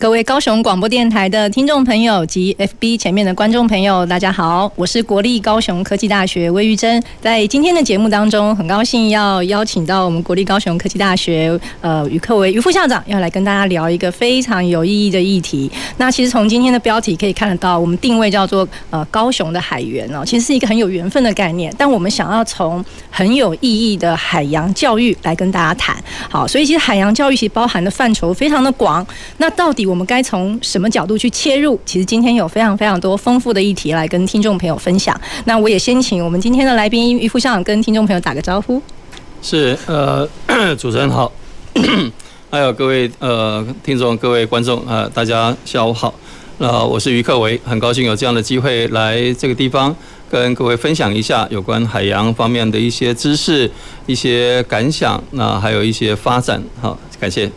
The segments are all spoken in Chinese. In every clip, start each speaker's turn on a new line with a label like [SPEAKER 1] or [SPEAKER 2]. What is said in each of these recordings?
[SPEAKER 1] 各位高雄广播电台的听众朋友及 FB 前面的观众朋友，大家好，我是国立高雄科技大学魏玉珍。在今天的节目当中，很高兴要邀请到我们国立高雄科技大学呃于克为于副校长，要来跟大家聊一个非常有意义的议题。那其实从今天的标题可以看得到，我们定位叫做呃高雄的海缘哦，其实是一个很有缘分的概念。但我们想要从很有意义的海洋教育来跟大家谈。好，所以其实海洋教育其包含的范畴非常的广。那到底我们该从什么角度去切入？其实今天有非常非常多丰富的议题来跟听众朋友分享。那我也先请我们今天的来宾于副校长跟听众朋友打个招呼。
[SPEAKER 2] 是，呃，主持人好，还有各位呃听众、各位观众呃，大家下午好。那、我是于克维，很高兴有这样的机会来这个地方跟各位分享一下有关海洋方面的一些知识、一些感想，那还有一些发展。好，感谢。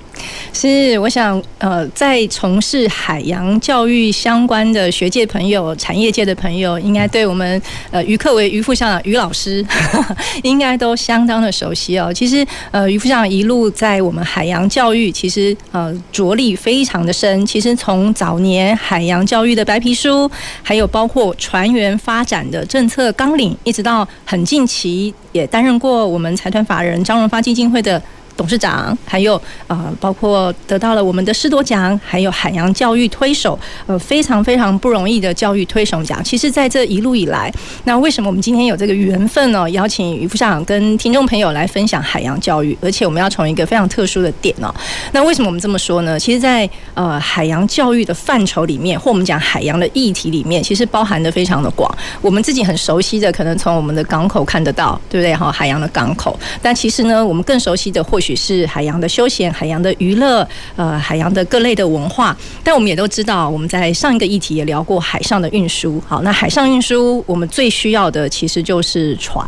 [SPEAKER 1] 是，我想，呃，在从事海洋教育相关的学界朋友、产业界的朋友，应该对我们呃于克为于副校长于老师，应该都相当的熟悉哦。其实，呃，于副校长一路在我们海洋教育，其实呃着力非常的深。其实从早年海洋教育的白皮书，还有包括船员发展的政策纲领，一直到很近期也担任过我们财团法人张荣发基金会的。董事长，还有呃，包括得到了我们的师铎奖，还有海洋教育推手，呃，非常非常不容易的教育推手奖。其实，在这一路以来，那为什么我们今天有这个缘分呢？邀请于副校长跟听众朋友来分享海洋教育，而且我们要从一个非常特殊的点哦。那为什么我们这么说呢？其实在，在呃海洋教育的范畴里面，或我们讲海洋的议题里面，其实包含的非常的广。我们自己很熟悉的，可能从我们的港口看得到，对不对？哈，海洋的港口。但其实呢，我们更熟悉的或许是海洋的休闲、海洋的娱乐、呃，海洋的各类的文化。但我们也都知道，我们在上一个议题也聊过海上的运输。好，那海上运输，我们最需要的其实就是船。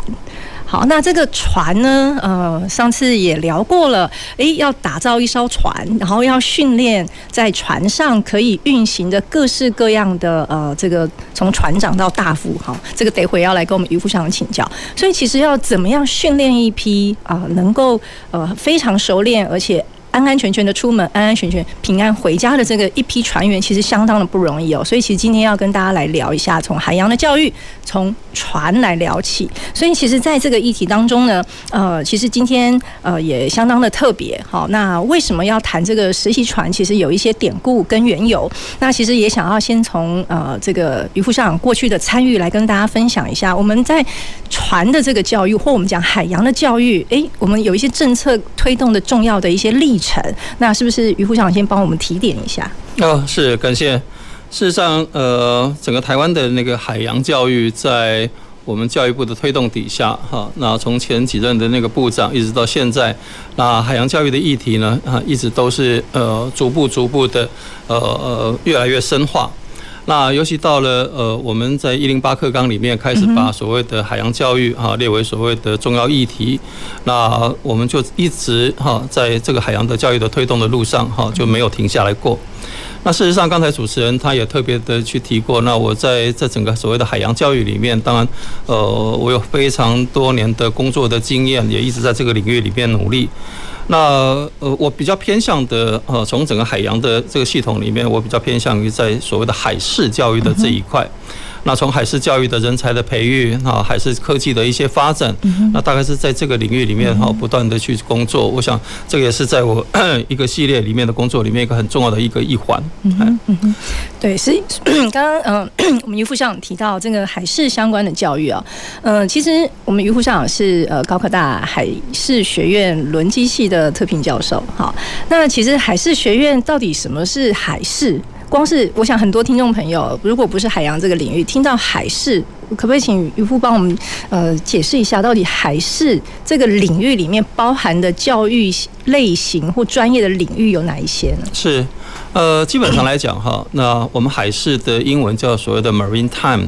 [SPEAKER 1] 好，那这个船呢，呃，上次也聊过了，诶，要打造一艘船，然后要训练在船上可以运行的各式各样的呃，这个从船长到大副，哈，这个得会要来跟我们渔夫上请教。所以其实要怎么样训练一批啊、能够呃非常熟练，而且。安安全全的出门，安安全全平安回家的这个一批船员，其实相当的不容易哦。所以，其实今天要跟大家来聊一下，从海洋的教育，从船来聊起。所以，其实在这个议题当中呢，呃，其实今天呃也相当的特别。好，那为什么要谈这个实习船？其实有一些典故跟缘由。那其实也想要先从呃这个于副校长过去的参与来跟大家分享一下。我们在船的这个教育，或我们讲海洋的教育，诶，我们有一些政策推动的重要的一些历成。那是不是于副校长先帮我们提点一下？
[SPEAKER 2] 哦，是感谢。事实上，呃，整个台湾的那个海洋教育，在我们教育部的推动底下，哈，那从前几任的那个部长一直到现在，那海洋教育的议题呢，啊，一直都是呃逐步逐步的呃呃越来越深化。那尤其到了呃，我们在一零八课纲里面开始把所谓的海洋教育哈列为所谓的重要议题，那我们就一直哈在这个海洋的教育的推动的路上哈就没有停下来过。那事实上，刚才主持人他也特别的去提过，那我在这整个所谓的海洋教育里面，当然呃我有非常多年的工作的经验，也一直在这个领域里面努力。那呃，我比较偏向的呃，从整个海洋的这个系统里面，我比较偏向于在所谓的海事教育的这一块。那从海事教育的人才的培育啊，海事科技的一些发展，那大概是在这个领域里面哈，不断的去工作。我想这个也是在我 一个系列里面的工作里面一个很重要的一个一环。嗯
[SPEAKER 1] 嗯对，是 刚刚嗯，我们于副校长提到这个海事相关的教育啊，嗯，其实我们于副校长是呃高科大海事学院轮机系的特聘教授。好，那其实海事学院到底什么是海事？光是我想，很多听众朋友，如果不是海洋这个领域，听到海事，可不可以请渔夫帮我们呃解释一下，到底海事这个领域里面包含的教育类型或专业的领域有哪一些呢？
[SPEAKER 2] 是，呃，基本上来讲哈，那我们海事的英文叫所谓的 marine time，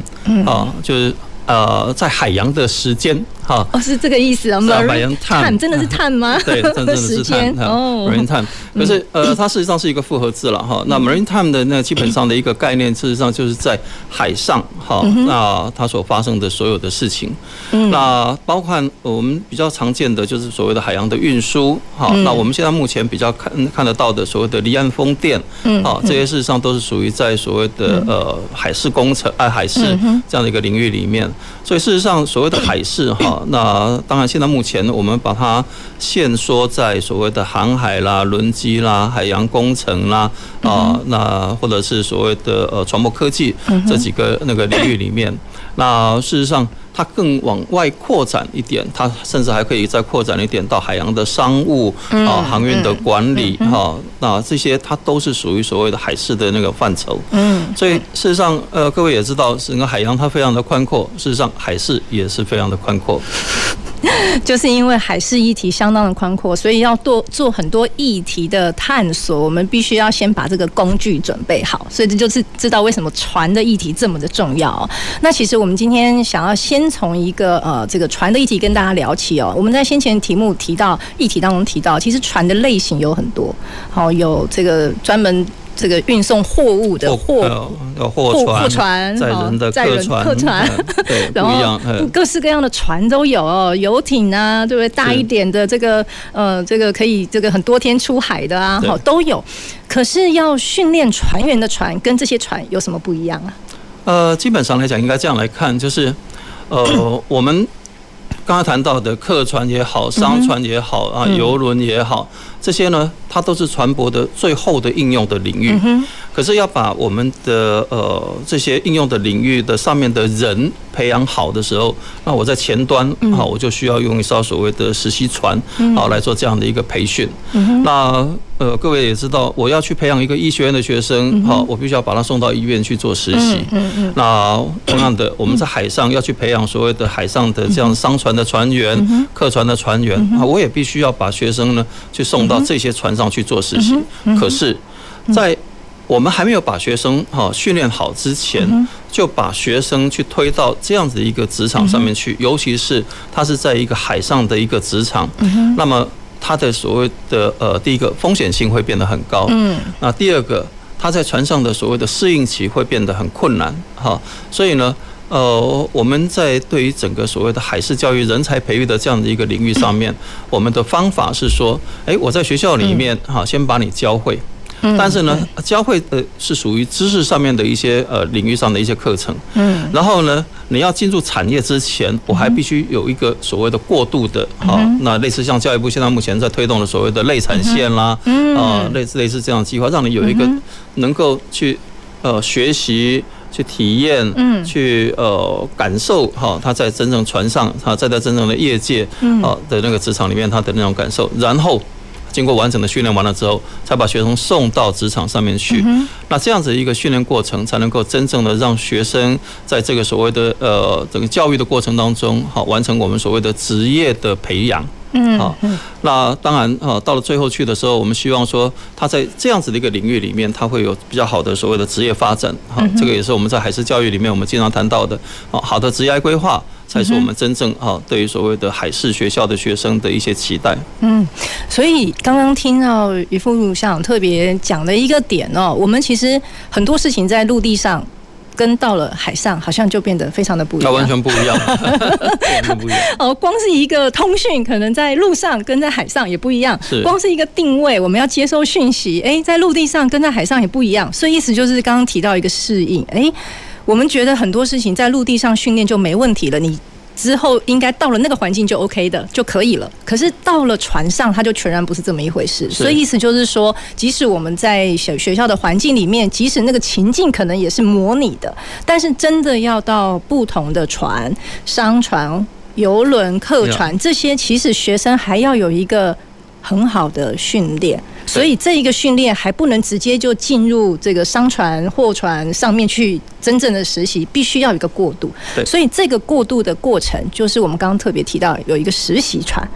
[SPEAKER 2] 啊，就是呃，在海洋的时间。好，
[SPEAKER 1] 哦，是这个意思啊，Marine time 真的是 time 吗？
[SPEAKER 2] 对，真的是 time 哦，Marine time。可是呃，它事实上是一个复合字了哈。那 Marine time 的那基本上的一个概念，事实上就是在海上哈，那它所发生的所有的事情，那包括我们比较常见的就是所谓的海洋的运输，哈，那我们现在目前比较看看得到的所谓的离岸风电，啊，这些事实上都是属于在所谓的呃海事工程啊海事这样的一个领域里面。所以事实上所谓的海事哈。那当然，现在目前我们把它限缩在所谓的航海啦、轮机啦、海洋工程啦啊，那或者是所谓的呃船舶科技这几个那个领域里面。那事实上，它更往外扩展一点，它甚至还可以再扩展一点到海洋的商务啊、航运的管理哈。那这些它都是属于所谓的海事的那个范畴。嗯，所以事实上，呃，各位也知道，整个海洋它非常的宽阔，事实上海事也是非常的宽阔。
[SPEAKER 1] 就是因为海事议题相当的宽阔，所以要做做很多议题的探索，我们必须要先把这个工具准备好。所以这就是知道为什么船的议题这么的重要。那其实我们今天想要先从一个呃这个船的议题跟大家聊起哦。我们在先前题目提到议题当中提到，其实船的类型有很多，好，有这个专门。这个运送货物的货
[SPEAKER 2] 货
[SPEAKER 1] 货船，
[SPEAKER 2] 载人的客船，
[SPEAKER 1] 客船，对，然后各式各样的船都有哦，游艇啊，对不对？大一点的这个呃，这个可以这个很多天出海的啊，好都有。可是要训练船员的船跟这些船有什么不一样啊？
[SPEAKER 2] 呃，基本上来讲，应该这样来看，就是呃，我们刚刚谈到的客船也好，商船也好啊，游轮也好。这些呢，它都是船舶的最后的应用的领域。可是要把我们的呃这些应用的领域的上面的人培养好的时候，那我在前端啊，我就需要用一艘所谓的实习船啊来做这样的一个培训。那呃各位也知道，我要去培养一个医学院的学生，好，我必须要把他送到医院去做实习。那同样的，我们在海上要去培养所谓的海上的这样商船的船员、客船的船员啊，我也必须要把学生呢去送到这些船上去做实习，可是，在我们还没有把学生哈训练好之前，就把学生去推到这样子一个职场上面去，尤其是他是在一个海上的一个职场，那么他的所谓的呃第一个风险性会变得很高，嗯。那第二个他在船上的所谓的适应期会变得很困难哈，所以呢。呃，我们在对于整个所谓的海事教育人才培育的这样的一个领域上面，我们的方法是说，诶，我在学校里面哈，先把你教会，但是呢，教会的是属于知识上面的一些呃领域上的一些课程，嗯，然后呢，你要进入产业之前，我还必须有一个所谓的过渡的，哈，那类似像教育部现在目前在推动的所谓的类产线啦，啊，类似类似这样的计划，让你有一个能够去呃学习。去体验，嗯，去呃感受哈，他在真正船上，他在在真正的业界，啊的那个职场里面，他的那种感受，然后经过完整的训练完了之后，才把学生送到职场上面去。那这样子一个训练过程，才能够真正的让学生在这个所谓的呃整个教育的过程当中，好完成我们所谓的职业的培养。嗯，好，那当然啊，到了最后去的时候，我们希望说他在这样子的一个领域里面，他会有比较好的所谓的职业发展。哈，这个也是我们在海事教育里面我们经常谈到的。好，好的职业规划才是我们真正哈对于所谓的海事学校的学生的一些期待。
[SPEAKER 1] 嗯，所以刚刚听到于副校长特别讲的一个点哦，我们其实很多事情在陆地上。跟到了海上，好像就变得非常的不一样。
[SPEAKER 2] 它完全不一样，完全不一样。
[SPEAKER 1] 哦，光是一个通讯，可能在路上跟在海上也不一样。是，光是一个定位，我们要接收讯息，哎，在陆地上跟在海上也不一样。所以意思就是刚刚提到一个适应，哎，我们觉得很多事情在陆地上训练就没问题了，你。之后应该到了那个环境就 OK 的就可以了，可是到了船上，它就全然不是这么一回事。所以意思就是说，即使我们在小学校的环境里面，即使那个情境可能也是模拟的，但是真的要到不同的船、商船、游轮、客船这些，其实学生还要有一个很好的训练。所以这一个训练还不能直接就进入这个商船、货船上面去真正的实习，必须要有一个过渡。所以这个过渡的过程，就是我们刚刚特别提到有一个实习船。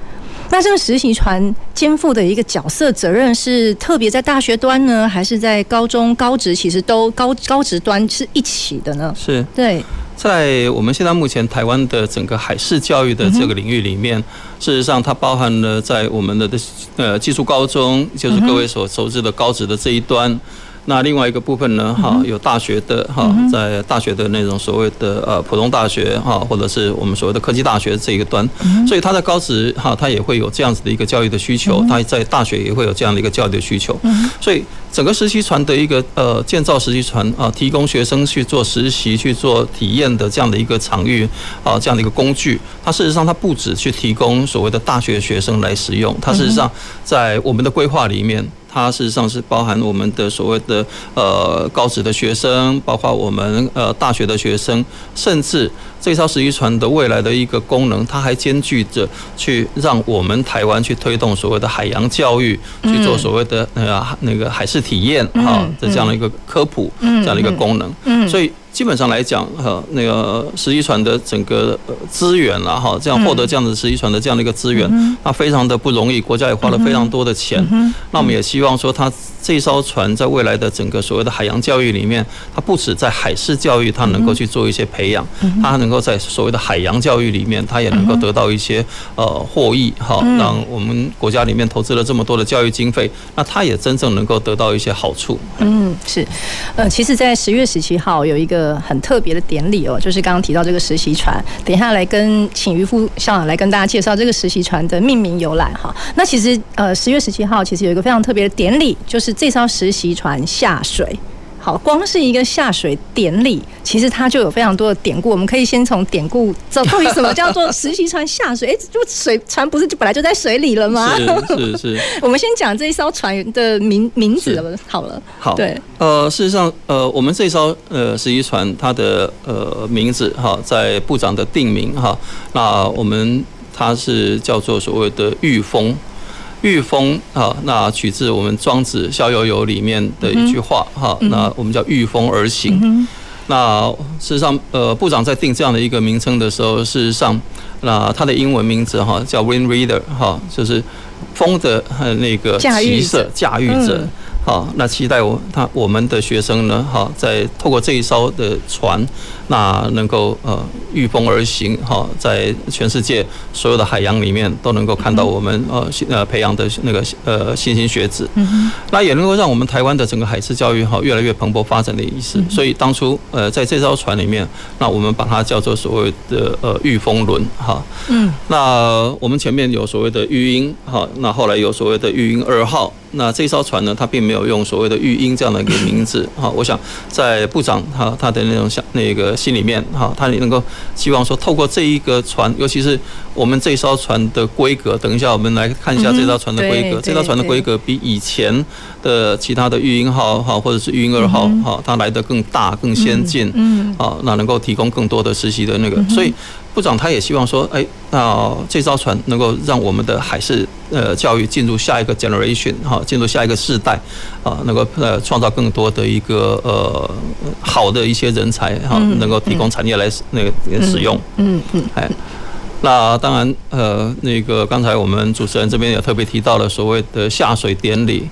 [SPEAKER 1] 那这个实习船肩负的一个角色责任是特别在大学端呢，还是在高中高职？其实都高高职端是一起的呢？
[SPEAKER 2] 是
[SPEAKER 1] 对，
[SPEAKER 2] 在我们现在目前台湾的整个海事教育的这个领域里面，事实上它包含了在我们的的呃技术高中，就是各位所熟知的高职的这一端。那另外一个部分呢，哈，有大学的哈，在大学的那种所谓的呃普通大学哈，或者是我们所谓的科技大学这一个端，所以它在高职哈，它也会有这样子的一个教育的需求，它在大学也会有这样的一个教育的需求，所以整个实习船的一个呃建造实习船啊，提供学生去做实习、去做体验的这样的一个场域啊，这样的一个工具，它事实上它不止去提供所谓的大学学生来使用，它事实上在我们的规划里面。它事实上是包含我们的所谓的呃高职的学生，包括我们呃大学的学生，甚至这艘十一船的未来的一个功能，它还兼具着去让我们台湾去推动所谓的海洋教育，去做所谓的那个那个海事体验啊的这样的一个科普，这样的一个功能，所以。基本上来讲，哈，那个实习船的整个资源了哈，这样获得这样的实习船的这样的一个资源，那非常的不容易，国家也花了非常多的钱。那我们也希望说，它这艘船在未来的整个所谓的海洋教育里面，它不止在海事教育，它能够去做一些培养，它能够在所谓的海洋教育里面，它也能够得到一些呃获益哈，让我们国家里面投资了这么多的教育经费，那它也真正能够得到一些好处。
[SPEAKER 1] 嗯，是，呃，其实，在十月十七号有一个。呃很特别的典礼哦，就是刚刚提到这个实习船，等一下来跟请渔夫校长来跟大家介绍这个实习船的命名由来哈。那其实呃十月十七号其实有一个非常特别的典礼，就是这艘实习船下水。好，光是一个下水典礼，其实它就有非常多的典故。我们可以先从典故，到底什么叫做实习船下水？哎，就水船不是就本来就在水里了吗？
[SPEAKER 2] 是是是。
[SPEAKER 1] 我们先讲这一艘船的名名字了，好了。
[SPEAKER 2] 好。
[SPEAKER 1] 对。
[SPEAKER 2] 呃，事实上，呃，我们这艘呃实习船它的呃名字哈，在部长的定名哈，那我们它是叫做所谓的御风。御风啊，那取自我们庄子《逍遥游》里面的一句话哈，那我们叫御风而行。那事实上，呃，部长在定这样的一个名称的时候，事实上，那它的英文名字哈叫 Wind Reader 哈，就是风的那个骑射驾驭者。好，那期待我他我们的学生呢，哈，在透过这一艘的船，那能够呃御风而行，哈，在全世界所有的海洋里面都能够看到我们呃呃培养的那个呃莘莘学子，那也能够让我们台湾的整个海事教育哈越来越蓬勃发展的意思。所以当初呃在这艘船里面，那我们把它叫做所谓的呃御风轮，哈，嗯，那我们前面有所谓的御鹰，哈，那后来有所谓的御鹰二号。那这艘船呢，它并没有用所谓的“育英”这样的一个名字哈。我想在部长哈他的那种想那个心里面哈，他也能够希望说，透过这一个船，尤其是我们这艘船的规格，等一下我们来看一下这艘船的规格。这艘船的规格比以前的其他的“育婴号”哈，或者是“育婴二号”哈，它来的更大、更先进。嗯。啊，那能够提供更多的实习的那个，所以。部长他也希望说，哎，那这艘船能够让我们的海事呃教育进入下一个 generation 哈，进入下一个世代啊，能够呃创造更多的一个呃好的一些人才哈，能够提供产业来那个使用，嗯嗯，哎。那当然，呃，那个刚才我们主持人这边也特别提到了所谓的下水典礼。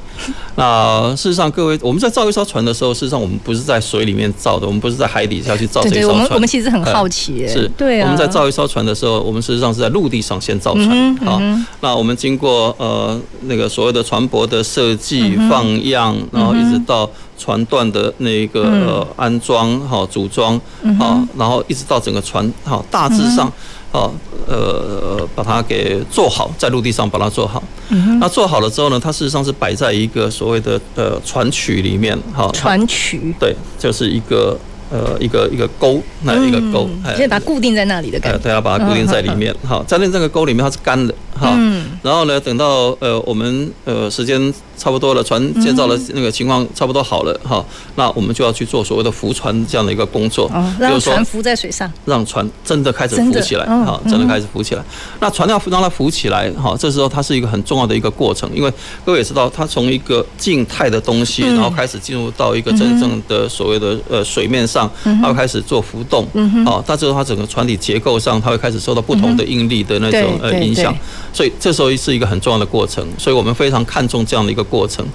[SPEAKER 2] 那事实上，各位我们在造一艘船的时候，事实上我们不是在水里面造的，我们不是在海底下去造这艘船。对对，我们
[SPEAKER 1] 我们其实很好奇，
[SPEAKER 2] 是，
[SPEAKER 1] 对啊。
[SPEAKER 2] 我们在造一艘船的时候，我们事实上是在陆地上先造船，好。那我们经过呃那个所谓的船舶的设计、放样，然后一直到船段的那个呃安装、好组装，好，然后一直到整个船好大致上。哦，呃，把它给做好，在陆地上把它做好。嗯、那做好了之后呢，它事实上是摆在一个所谓的呃船渠里面，哈。
[SPEAKER 1] 船渠。
[SPEAKER 2] 对，就是一个呃一个一个钩，那一个钩，
[SPEAKER 1] 嗯，可以把它固定在那里的感觉。
[SPEAKER 2] 对，要把它固定在里面，哈，在那这个钩里面它是干的，哈。嗯。然后呢，等到呃我们呃时间差不多了，船建造的那个情况差不多好了哈，那我们就要去做所谓的浮船这样的一个工作，
[SPEAKER 1] 让船浮在水上，
[SPEAKER 2] 让船真的开始浮起来，哈，真的开始浮起来。那船要让它浮起来，哈，这时候它是一个很重要的一个过程，因为各位也知道，它从一个静态的东西，然后开始进入到一个真正的所谓的呃水面上，它会开始做浮动，啊，它之后它整个船体结构上，它会开始受到不同的应力的那种呃影响，所以这时候是一个很重要的过程，所以我们非常看重这样的一个过程。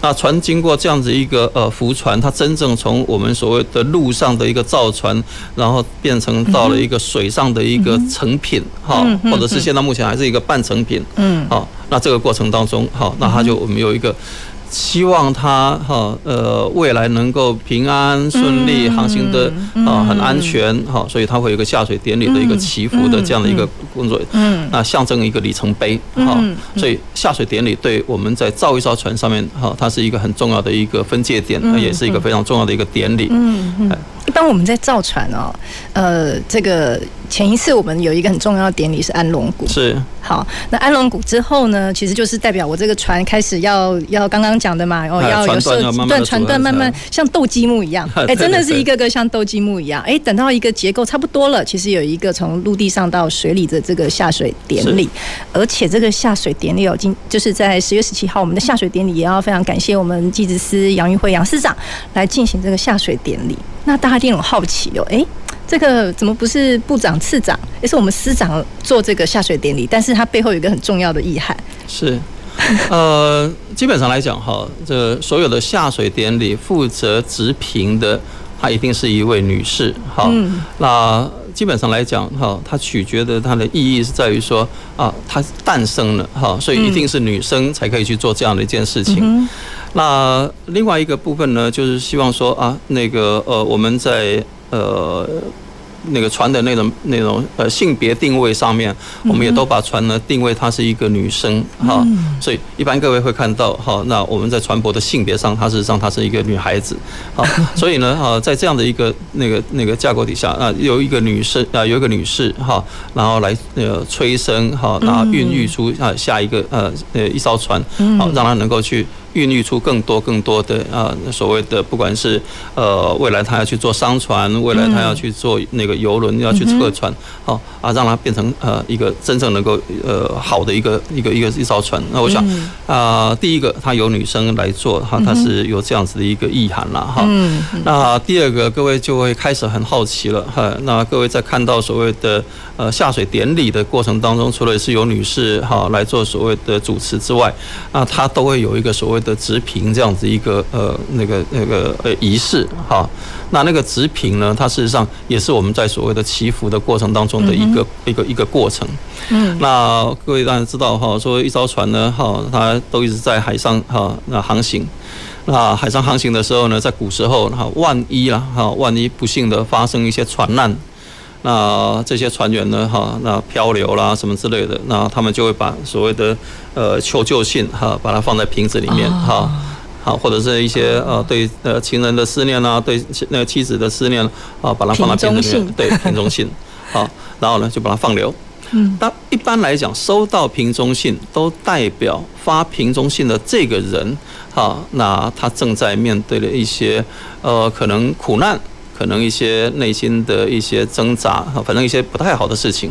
[SPEAKER 2] 那船经过这样子一个呃浮船，它真正从我们所谓的陆上的一个造船，然后变成到了一个水上的一个成品哈，或者是现在目前还是一个半成品，嗯，好，那这个过程当中，好，那它就我们有一个。希望它哈呃未来能够平安顺利航行的啊很安全哈，所以它会有一个下水典礼的一个祈福的这样的一个工作，嗯，那象征一个里程碑哈，所以下水典礼对我们在造一艘船上面哈，它是一个很重要的一个分界点，也是一个非常重要的一个典礼。嗯嗯。
[SPEAKER 1] 一般我们在造船哦，呃，这个前一次我们有一个很重要的典礼是安龙谷。
[SPEAKER 2] 是。
[SPEAKER 1] 好，那安龙谷之后呢，其实就是代表我这个船开始要要刚刚讲的嘛，哦，要有设断船段，慢慢像斗积木一样，哎，真的是一个个像斗积木一样。哎，等到一个结构差不多了，其实有一个从陆地上到水里的这个下水典礼，而且这个下水典礼哦，今就是在十月十七号，我们的下水典礼也要非常感谢我们技职司杨玉辉杨司长来进行这个下水典礼。那大家一定很好奇哦，哎。这个怎么不是部长、次长，也是我们司长做这个下水典礼？但是它背后有一个很重要的意涵。
[SPEAKER 2] 是，呃，基本上来讲哈，这所有的下水典礼负责执评的，她一定是一位女士。好，那基本上来讲哈，它取决的它的意义是在于说啊，它诞生了哈，所以一定是女生才可以去做这样的一件事情。那另外一个部分呢，就是希望说啊，那个呃，我们在呃。那个船的那种那种呃性别定位上面，我们也都把船呢定位它是一个女生哈，所以一般各位会看到哈，那我们在船舶的性别上，它事实上它是一个女孩子，好，所以呢哈，在这样的一个那个那个架构底下啊，有一个女生啊，有一个女士哈，然后来呃催生哈，然后孕育出啊下一个呃呃一艘船，好，让它能够去。孕育出更多更多的啊，所谓的不管是呃未来他要去做商船，未来他要去做那个游轮，要去测船，好啊，让它变成呃一个真正能够呃好的一个一个一个一艘船。那我想啊，第一个他由女生来做哈，它是有这样子的一个意涵了哈。那第二个各位就会开始很好奇了哈。那各位在看到所谓的呃下水典礼的过程当中，除了是由女士哈来做所谓的主持之外，那他都会有一个所谓的执评这样子一个呃那个那个呃仪式哈，那那个执评呢，它事实上也是我们在所谓的祈福的过程当中的一个一个一个过程。嗯，那各位当然知道哈，说一艘船呢哈，它都一直在海上哈那航行，那海上航行的时候呢，在古时候哈，万一啦哈，万一不幸的发生一些船难。那这些船员呢，哈，那漂流啦什么之类的，那他们就会把所谓的呃求救信哈，把它放在瓶子里面哈，好，或者是一些呃对呃情人的思念啊，对那个妻子的思念啊，把它放在瓶子里面，对瓶中信，好，然后呢就把它放流。嗯，但一般来讲，收到瓶中信都代表发瓶中信的这个人，哈，那他正在面对的一些呃可能苦难。可能一些内心的一些挣扎，哈，反正一些不太好的事情，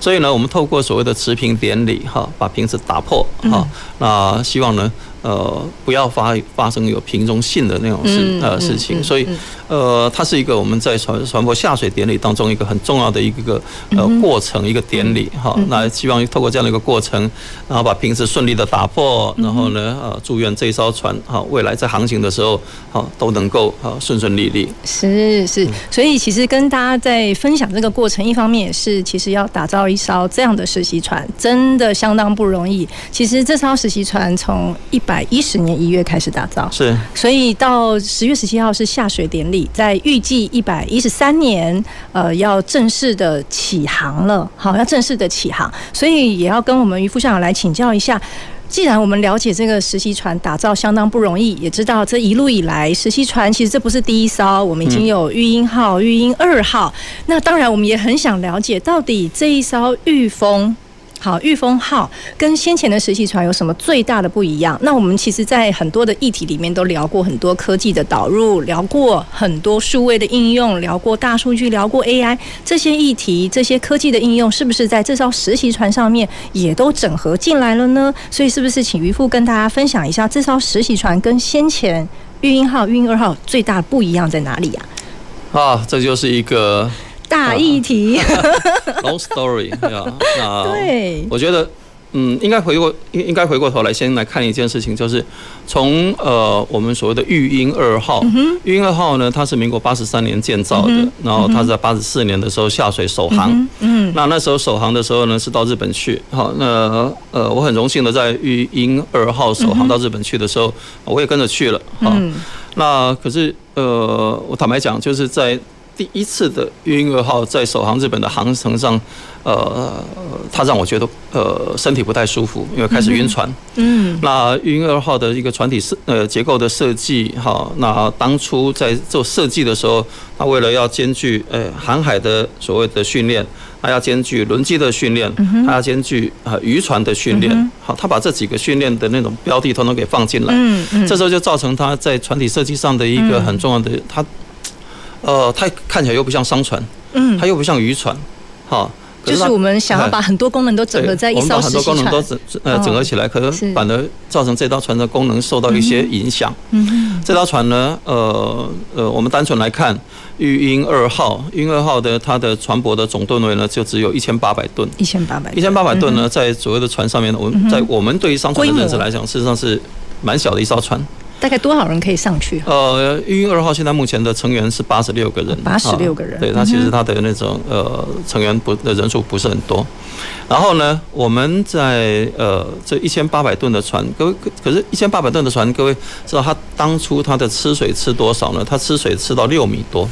[SPEAKER 2] 所以呢，我们透过所谓的持瓶典礼，哈，把瓶子打破，哈，那希望呢。呃，不要发发生有瓶中信的那种事呃事情，所以呃，它是一个我们在传传播下水典礼当中一个很重要的一个呃过程，一个典礼哈。那希望透过这样的一个过程，然后把瓶子顺利的打破，然后呢，呃，祝愿这一艘船哈未来在航行的时候哈都能够哈顺顺利利。
[SPEAKER 1] 是是，所以其实跟大家在分享这个过程，一方面也是其实要打造一艘这样的实习船，真的相当不容易。其实这艘实习船从一百一十年一月开始打造，
[SPEAKER 2] 是，
[SPEAKER 1] 所以到十月十七号是下水典礼，在预计一百一十三年，呃，要正式的起航了，好，要正式的起航，所以也要跟我们于副校长来请教一下。既然我们了解这个实习船打造相当不容易，也知道这一路以来实习船其实这不是第一艘，我们已经有育婴号、育婴二号，那当然我们也很想了解到底这一艘玉峰。好，御风号跟先前的实习船有什么最大的不一样？那我们其实，在很多的议题里面都聊过很多科技的导入，聊过很多数位的应用，聊过大数据，聊过 AI 这些议题，这些科技的应用是不是在这艘实习船上面也都整合进来了呢？所以，是不是请渔夫跟大家分享一下这艘实习船跟先前裕英号、裕英二号最大的不一样在哪里呀？
[SPEAKER 2] 啊，这就是一个。
[SPEAKER 1] 大议题，
[SPEAKER 2] long story，对啊，那
[SPEAKER 1] 对，
[SPEAKER 2] 我觉得，嗯，应该回过，应应该回过头来，先来看一件事情，就是从呃，我们所谓的育英二号，育英二号呢，它是民国八十三年建造的，然后它是在八十四年的时候下水首航，嗯，那那时候首航的时候呢，是到日本去，好，那呃，我很荣幸的在育英二号首航到日本去的时候，我也跟着去了，好，那可是呃，我坦白讲，就是在。第一次的裕英二号在首航日本的航程上，呃，它让我觉得呃身体不太舒服，因为开始晕船。嗯，那裕英二号的一个船体设呃结构的设计，哈，那当初在做设计的时候，它为了要兼具呃航海的所谓的训练，它要兼具轮机的训练，它要兼具呃渔船的训练，好，它把这几个训练的那种标的统统给放进来。嗯嗯，这时候就造成它在船体设计上的一个很重要的它。呃，它看起来又不像商船，嗯，它又不像渔船，好，
[SPEAKER 1] 就是我们想要把很多功能都整合在一艘船，我们把很多功能都整
[SPEAKER 2] 呃整合起来，可能反而造成这艘船的功能受到一些影响。嗯，这艘船呢，呃呃，我们单纯来看，育婴二号，育婴二号的它的船舶的总吨位呢，就只有一千八百吨，
[SPEAKER 1] 一千八百，
[SPEAKER 2] 一千八百吨呢，在所谓的船上面，我们在我们对于商船的认识来讲，事实上是蛮小的一艘船。
[SPEAKER 1] 大概多少人可以上去？
[SPEAKER 2] 呃，运营二号现在目前的成员是八十六个人，
[SPEAKER 1] 八十六个人。
[SPEAKER 2] 对，那其实它的那种呃成员不的人数不是很多。然后呢，我们在呃这一千八百吨的船，各位可可是，一千八百吨的船，各位知道它当初它的吃水吃多少呢？它吃水吃到六米多。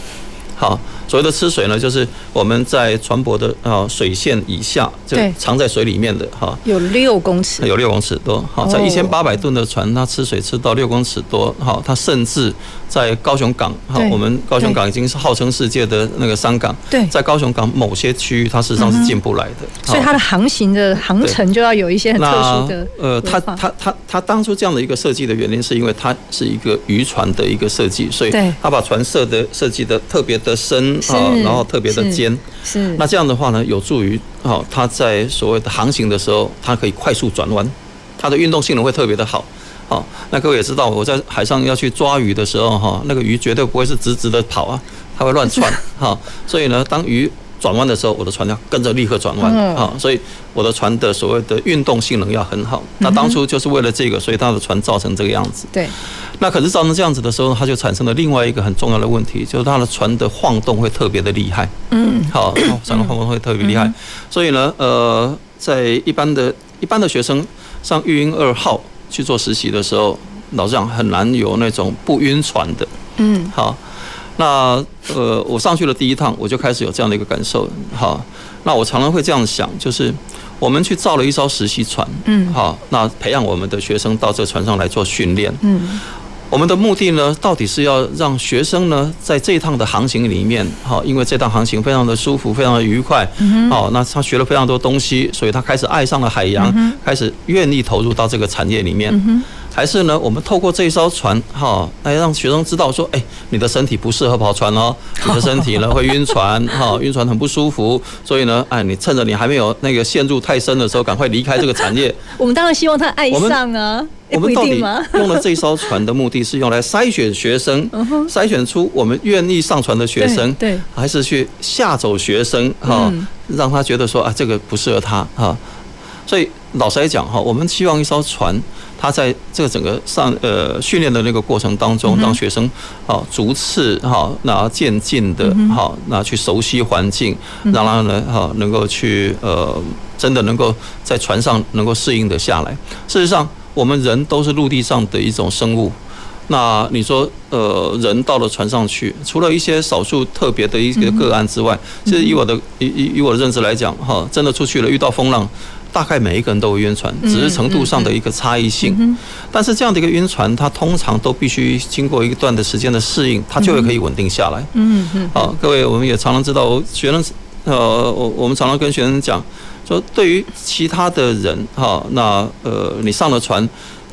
[SPEAKER 2] 好。所谓的吃水呢，就是我们在船舶的啊水线以下，就藏在水里面的哈，
[SPEAKER 1] 有六公尺，
[SPEAKER 2] 有六公尺多。好，在一千八百吨的船，它吃水吃到六公尺多。好，它甚至在高雄港，好，我们高雄港已经是号称世界的那个商港。对，在高雄港某些区域，它事实上是进不来的。
[SPEAKER 1] 所以它的航行的航程就要有一些很特殊的。
[SPEAKER 2] 呃，它它它它当初这样的一个设计的原因，是因为它是一个渔船的一个设计，所以它把船设的设计的特别的深。啊，然后特别的尖，是那这样的话呢，有助于啊，它在所谓的航行的时候，它可以快速转弯，它的运动性能会特别的好。好，那各位也知道，我在海上要去抓鱼的时候，哈，那个鱼绝对不会是直直的跑啊，它会乱窜，哈，所以呢，当鱼。转弯的时候，我的船要跟着立刻转弯啊，所以我的船的所谓的运动性能要很好。那当初就是为了这个，所以它的船造成这个样子。对。那可是造成这样子的时候，它就产生了另外一个很重要的问题，就是它的船的晃动会特别的厉害。嗯。好，船的晃动会特别厉害。所以呢，呃，在一般的一般的学生上育英二号去做实习的时候，老实讲很难有那种不晕船的。嗯。好。那呃，我上去了第一趟，我就开始有这样的一个感受。好，那我常常会这样想，就是我们去造了一艘实习船，嗯，好，那培养我们的学生到这个船上来做训练，嗯，我们的目的呢，到底是要让学生呢，在这一趟的航行里面，好，因为这趟航行非常的舒服，非常的愉快，嗯，好，那他学了非常多东西，所以他开始爱上了海洋，开始愿意投入到这个产业里面。还是呢，我们透过这一艘船，哈，来让学生知道说，哎，你的身体不适合跑船哦，你的身体呢会晕船，哈，晕船很不舒服，所以呢，哎，你趁着你还没有那个陷入太深的时候，赶快离开这个产业。
[SPEAKER 1] 我们当然希望他爱上啊，
[SPEAKER 2] 我们到底用了这一艘船的目的是用来筛选学生，筛选出我们愿意上船的学生，对，还是去吓走学生，哈，让他觉得说啊，这个不适合他，哈，所以老实来讲，哈，我们希望一艘船。他在这个整个上呃训练的那个过程当中，让学生好逐次好那渐进的好那去熟悉环境，让他呢好能够去呃真的能够在船上能够适应的下来。事实上，我们人都是陆地上的一种生物。那你说呃人到了船上去，除了一些少数特别的一个个案之外，其实以我的以以以我的认知来讲哈，真的出去了遇到风浪。大概每一个人都会晕船，只是程度上的一个差异性。但是这样的一个晕船，它通常都必须经过一段的时间的适应，它就会可以稳定下来。嗯嗯。好，各位，我们也常常知道，学生呃，我我们常常跟学生讲，说对于其他的人哈，那呃你上了船。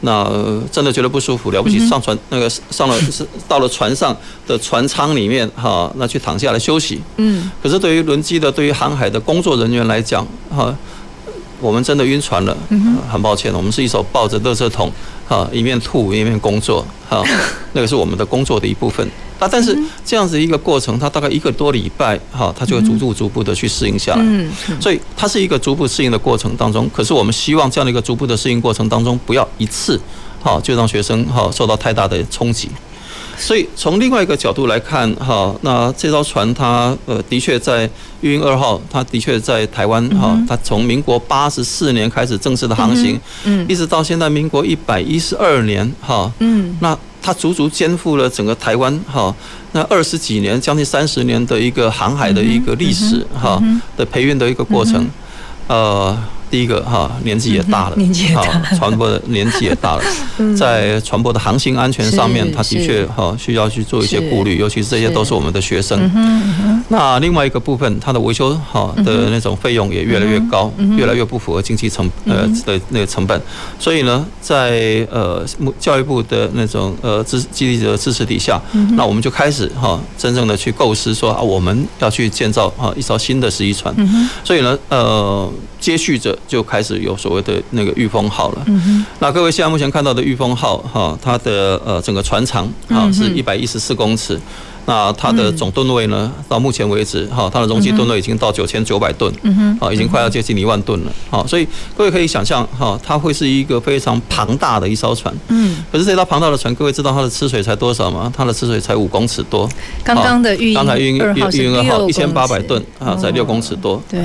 [SPEAKER 2] 那真的觉得不舒服，了不起，上船那个上了是到了船上的船舱里面哈，那去躺下来休息。嗯。可是对于轮机的，对于航海的工作人员来讲哈，我们真的晕船了。嗯。很抱歉，我们是一手抱着垃圾桶哈，一面吐一面工作哈，那个是我们的工作的一部分。那，但是这样子一个过程，它大概一个多礼拜，哈，它就会逐步逐步的去适应下来。嗯，所以它是一个逐步适应的过程当中。可是我们希望这样的一个逐步的适应过程当中，不要一次，哈，就让学生哈受到太大的冲击。所以从另外一个角度来看，哈，那这艘船它呃的确在玉鹰二号，它的确在台湾哈，它从民国八十四年开始正式的航行，嗯，一直到现在民国一百一十二年，哈，嗯，那。它足足肩负了整个台湾哈，那二十几年，将近三十年的一个航海的一个历史哈的培训的一个过程，呃。第一个哈，年纪也大了，哈，船舶的年纪也大了，在传播的航行安全上面，他的确哈需要去做一些顾虑，尤其是这些都是我们的学生。那另外一个部分，它的维修哈的那种费用也越来越高，越来越不符合经济成呃的那个成本。所以呢，在呃教育部的那种呃支激励的支持底下，那我们就开始哈真正的去构思说啊，我们要去建造啊一艘新的十一船。所以呢，呃。接续着就开始有所谓的那个御风号了。那各位现在目前看到的御风号哈，它的呃整个船长啊是一百一十四公尺。那它的总吨位呢，到目前为止哈，它的容积吨位已经到九千九百吨，啊，已经快要接近一万吨了。好，所以各位可以想象哈，它会是一个非常庞大的一艘船。嗯。可是这艘庞大的船，各位知道它的吃水才多少吗？它的吃水才五公尺多。
[SPEAKER 1] 刚刚的玉鹰
[SPEAKER 2] 刚才玉鹰玉鹰二号一千八百吨啊，才六公尺多。对。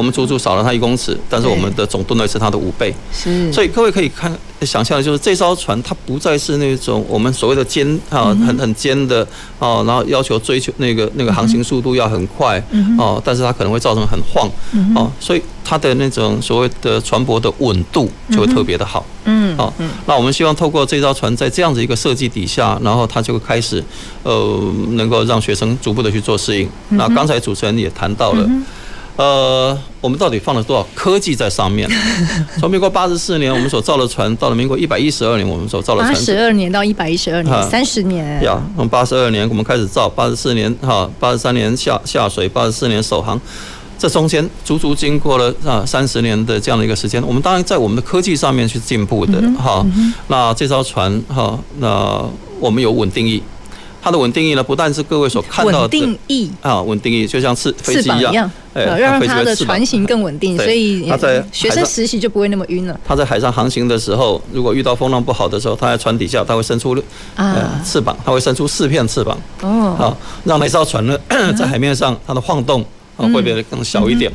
[SPEAKER 2] 我们足足少了它一公尺，但是我们的总吨位是它的五倍，是，所以各位可以看想象的就是这艘船它不再是那种我们所谓的尖啊很很尖的啊，然后要求追求那个那个航行速度要很快哦，但是它可能会造成很晃哦，所以它的那种所谓的船舶的稳度就会特别的好，嗯，好，那我们希望透过这艘船在这样子一个设计底下，然后它就会开始呃能够让学生逐步的去做适应。那刚才主持人也谈到了。呃，我们到底放了多少科技在上面？从民国八十四年我们所造的船，到了民国一百一十二年我们所造的船，八
[SPEAKER 1] 十二年到一百一十二年，三十年。
[SPEAKER 2] 呀，从八十二年我们开始造，八十四年哈，八十三年下下水，八十四年首航，这中间足足经过了啊三十年的这样的一个时间。我们当然在我们的科技上面去进步的哈。那这艘船哈，那我们有稳定翼。它的稳定翼呢，不但是各位所看到的稳定翼啊，稳定翼就像翅飞机一样，
[SPEAKER 1] 哎，要让它的船型更稳定，所以它在学生实习就不会那么晕了。
[SPEAKER 2] 它在海上航行的时候，如果遇到风浪不好的时候，它在船底下，它会伸出啊翅膀，它会伸出四片翅膀哦，好让那艘船呢 在海面上它的晃动。会变得更小一点，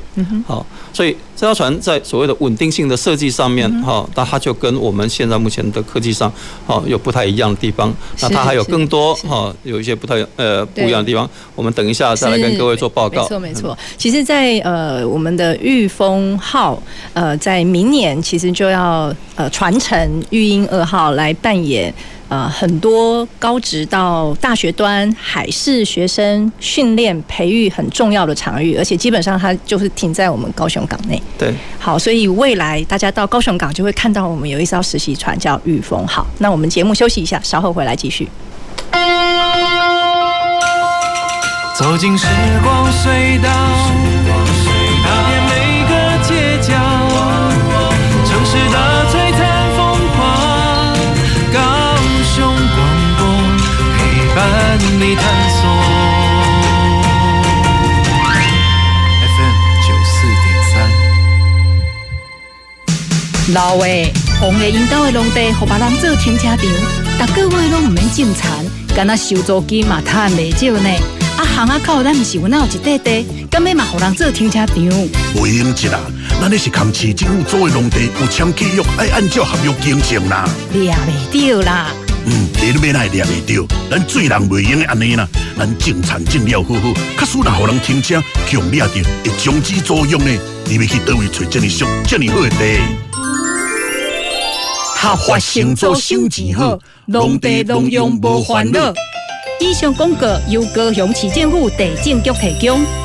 [SPEAKER 2] 好，所以这条船在所谓的稳定性的设计上面，哈，那它就跟我们现在目前的科技上，哈，有不太一样的地方。那它还有更多哈，有一些不太呃不一样的地方。我们等一下再来跟各位做报告。
[SPEAKER 1] 没错没错，其实，在呃我们的御风号，呃，在明年其实就要呃传承玉鹰二号来扮演。呃，很多高职到大学端海事学生训练培育很重要的场域，而且基本上它就是停在我们高雄港内。
[SPEAKER 2] 对，
[SPEAKER 1] 好，所以未来大家到高雄港就会看到我们有一艘实习船叫御风号。那我们节目休息一下，稍后回来继续。走进时光隧道。你探索 FM 九四点三。老的红的引导的农地，和别人做停车场，逐个月拢唔免种田，干那收租金嘛，赚未少呢。啊，巷仔口咱毋是有那有一块地，干咩嘛，互人做停车场？袂用急啦，咱那是扛市政府租的农地，有签契约，爱按照合约经营啦。掠未到啦。嗯，你都免来掠袂到，咱做人袂用安尼啦，咱种田种了好好，假使若互人停车，强掠到会终止作用呢？你要去倒位找这么俗、这么好的地？合法生做收钱好，农地农用无烦恼。以上广告由高雄市政府地政局提供。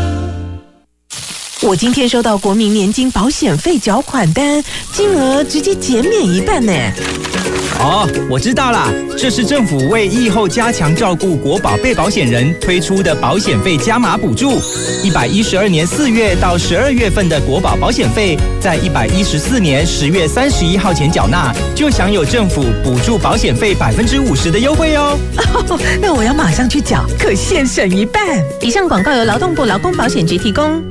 [SPEAKER 3] 我今天收到国民年金保险费缴款单，金额直接减免一半呢。
[SPEAKER 4] 哦，我知道啦，这是政府为疫后加强照顾国保被保险人推出的保险费加码补助。一百一十二年四月到十二月份的国保保险费，在一百一十四年十月三十一号前缴纳，就享有政府补助保险费百分之五十的优惠哦。
[SPEAKER 3] 哦，那我要马上去缴，可现省一半。
[SPEAKER 5] 以上广告由劳动部劳工保险局提供。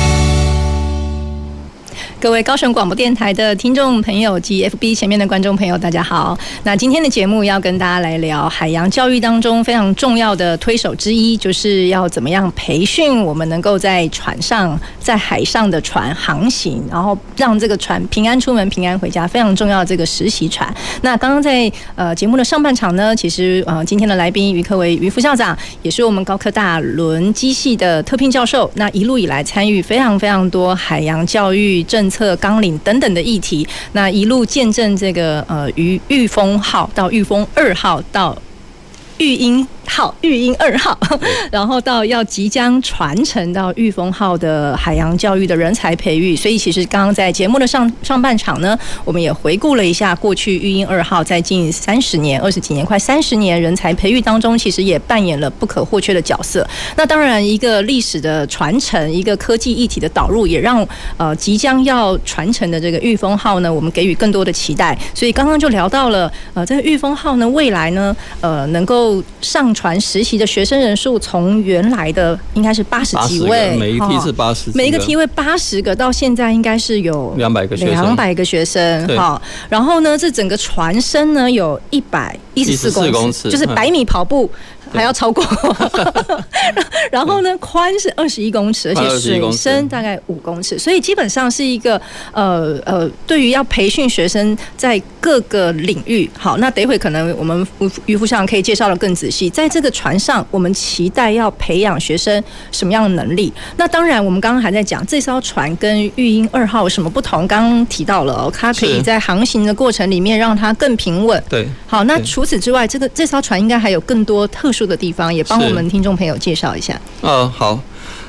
[SPEAKER 1] 各位高雄广播电台的听众朋友及 FB 前面的观众朋友，大家好。那今天的节目要跟大家来聊海洋教育当中非常重要的推手之一，就是要怎么样培训我们能够在船上、在海上的船航行，然后让这个船平安出门、平安回家，非常重要的这个实习船。那刚刚在呃节目的上半场呢，其实呃今天的来宾于克维于副校长，也是我们高科大轮机系的特聘教授。那一路以来参与非常非常多海洋教育政策纲领等等的议题，那一路见证这个呃，于裕丰号到裕丰二号到育婴。号，育婴二号，然后到要即将传承到育丰号的海洋教育的人才培育，所以其实刚刚在节目的上上半场呢，我们也回顾了一下过去育婴二号在近三十年、二十几年、快三十年人才培育当中，其实也扮演了不可或缺的角色。那当然，一个历史的传承，一个科技议题的导入，也让呃即将要传承的这个育丰号呢，我们给予更多的期待。所以刚刚就聊到了呃，这个裕丰号呢，未来呢，呃，能够上。船实习的学生人数从原来的应该是八十几位，
[SPEAKER 2] 每一梯是八十，
[SPEAKER 1] 每一个梯位八十个，到现在应该是有两百个学生，两百个学生。哈，然后呢，这整个船身呢有一百一十四公尺，就是百米跑步。还要超过，然后呢，宽是二十一公尺，而且水深大概五公尺，所以基本上是一个呃呃，对于要培训学生在各个领域，好，那等一会可能我们于副校长可以介绍的更仔细。在这个船上，我们期待要培养学生什么样的能力？那当然，我们刚刚还在讲这艘船跟育婴二号有什么不同？刚刚提到了，它可以在航行的过程里面让它更平稳。
[SPEAKER 2] 对，
[SPEAKER 1] 好，那除此之外，这个这艘船应该还有更多特殊。的地方也帮我们听众朋友介绍一下。
[SPEAKER 2] 嗯，好。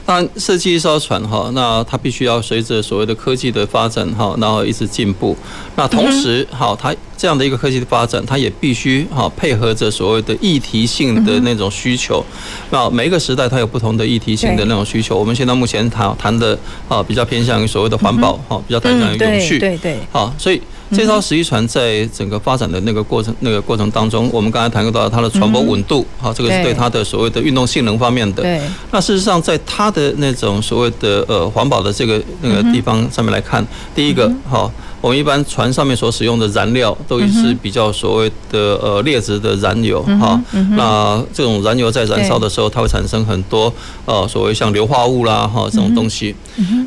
[SPEAKER 2] 那设计一艘船哈，那它必须要随着所谓的科技的发展哈，然后一直进步。那同时哈，它这样的一个科技的发展，它也必须哈配合着所谓的议题性的那种需求。那每一个时代它有不同的议题性的那种需求。我们现在目前谈谈的啊，比较偏向于所谓的环保哈，比较偏向于永续。
[SPEAKER 1] 对对。
[SPEAKER 2] 好，所以。这艘十一船在整个发展的那个过程、那个过程当中，我们刚才谈到它的船舶稳度，好，这个是对它的所谓的运动性能方面的。对。那事实上，在它的那种所谓的呃环保的这个那个地方上面来看，第一个，好，我们一般船上面所使用的燃料都是比较所谓的呃劣质的燃油，哈。那这种燃油在燃烧的时候，它会产生很多呃所谓像硫化物啦，哈这种东西。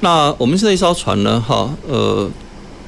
[SPEAKER 2] 那我们这一艘船呢，哈，呃。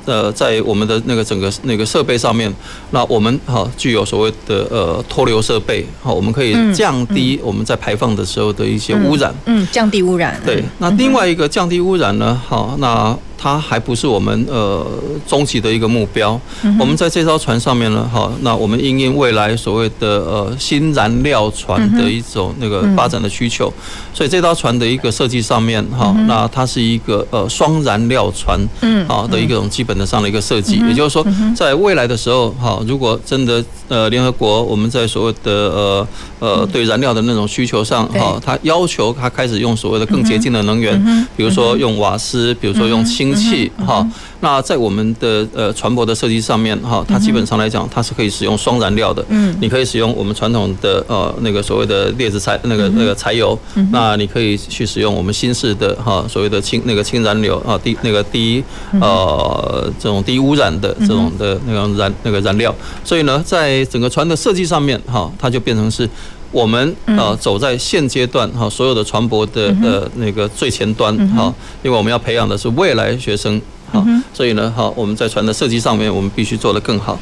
[SPEAKER 2] 呃，在我们的那个整个那个设备上面，那我们哈具有所谓的呃脱硫设备，好，我们可以降低我们在排放的时候的一些污染，
[SPEAKER 1] 嗯，嗯，降低污染。
[SPEAKER 2] 对，那另外一个降低污染呢，好，那它还不是我们呃终极的一个目标。
[SPEAKER 1] 嗯
[SPEAKER 2] 我们在这艘船上面呢，哈，那我们应应未来所谓的呃新燃料船的一种那个发展的需求，所以这艘船的一个设计上面哈，那它是一个呃双燃料船，嗯，啊的一种基本的上的一个设计。也就是说，在未来的时候，哈，如果真的呃联合国我们在所谓的呃呃对燃料的那种需求上，哈，它要求它开始用所谓的更洁净的能源，比如说用瓦斯，比如说用氢气，哈。那在我们的呃船舶的设计上面哈，它基本上来讲，它是可以使用双燃料的。嗯，你可以使用我们传统的呃那个所谓的劣质柴那个那个柴油，嗯那你可以去使用我们新式的哈所谓的氢那个氢燃料啊低那个低呃这种低污染的这种的那个燃那个燃料。所以呢，在整个船的设计上面哈，它就变成是我们啊走在现阶段哈所有的船舶的呃那个最前端哈，因为我们要培养的是未来学生。哈，所以呢，哈，我们在船的设计上面，我们必须做得更好。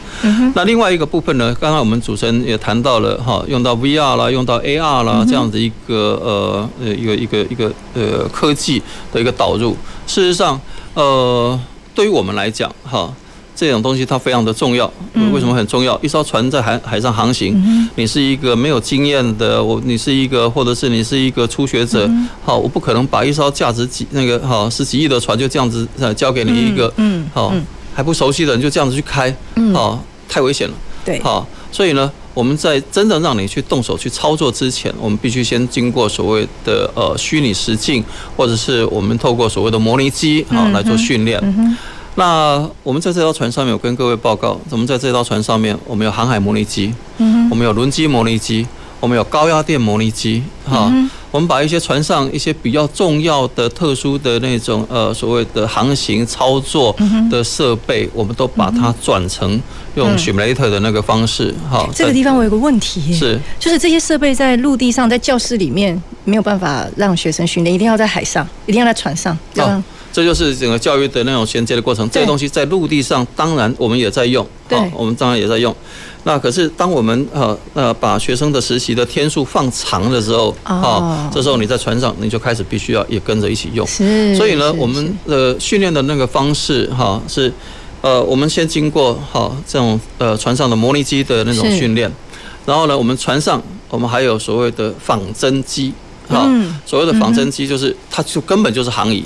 [SPEAKER 2] 那另外一个部分呢，刚刚我们主持人也谈到了，哈，用到 VR 啦，用到 AR 啦，这样的一个呃呃一个一个一个呃科技的一个导入。事实上，呃，对于我们来讲，哈。这种东西它非常的重要，为什么很重要？一艘船在海海上航行，你是一个没有经验的，我你是一个，或者是你是一个初学者，好，我不可能把一艘价值几那个好十几亿的船就这样子呃交给你一个，嗯，好还不熟悉的人就这样子去开，好，太危险了，对，好，所以呢，我们在真的让你去动手去操作之前，我们必须先经过所谓的呃虚拟实境，或者是我们透过所谓的模拟机啊来做训练。那我们在这条船上面，有跟各位报告，我们在这条船上面，我们有航海模拟机，嗯，我们有轮机模拟机，我们有高压电模拟机，哈，我们把一些船上一些比较重要的、特殊的那种呃所谓的航行操作的设备，我们都把它转成用 simulator 的那个方式，哈。
[SPEAKER 1] 这个地方我有个问题，是，就是这些设备在陆地上，在教室里面没有办法让学生训练，一定要在海上，一定要在船上，这样。
[SPEAKER 2] 这就是整个教育的那种衔接的过程。这个东西在陆地上，当然我们也在用，对，我们当然也在用。那可是当我们呃呃把学生的实习的天数放长的时候，啊，这时候你在船上你就开始必须要也跟着一起用。是。所以呢，我们的训练的那个方式哈是，呃，我们先经过哈这种呃船上的模拟机的那种训练，然后呢，我们船上我们还有所谓的仿真机，哈，所谓的仿真机就是它就根本就是航仪。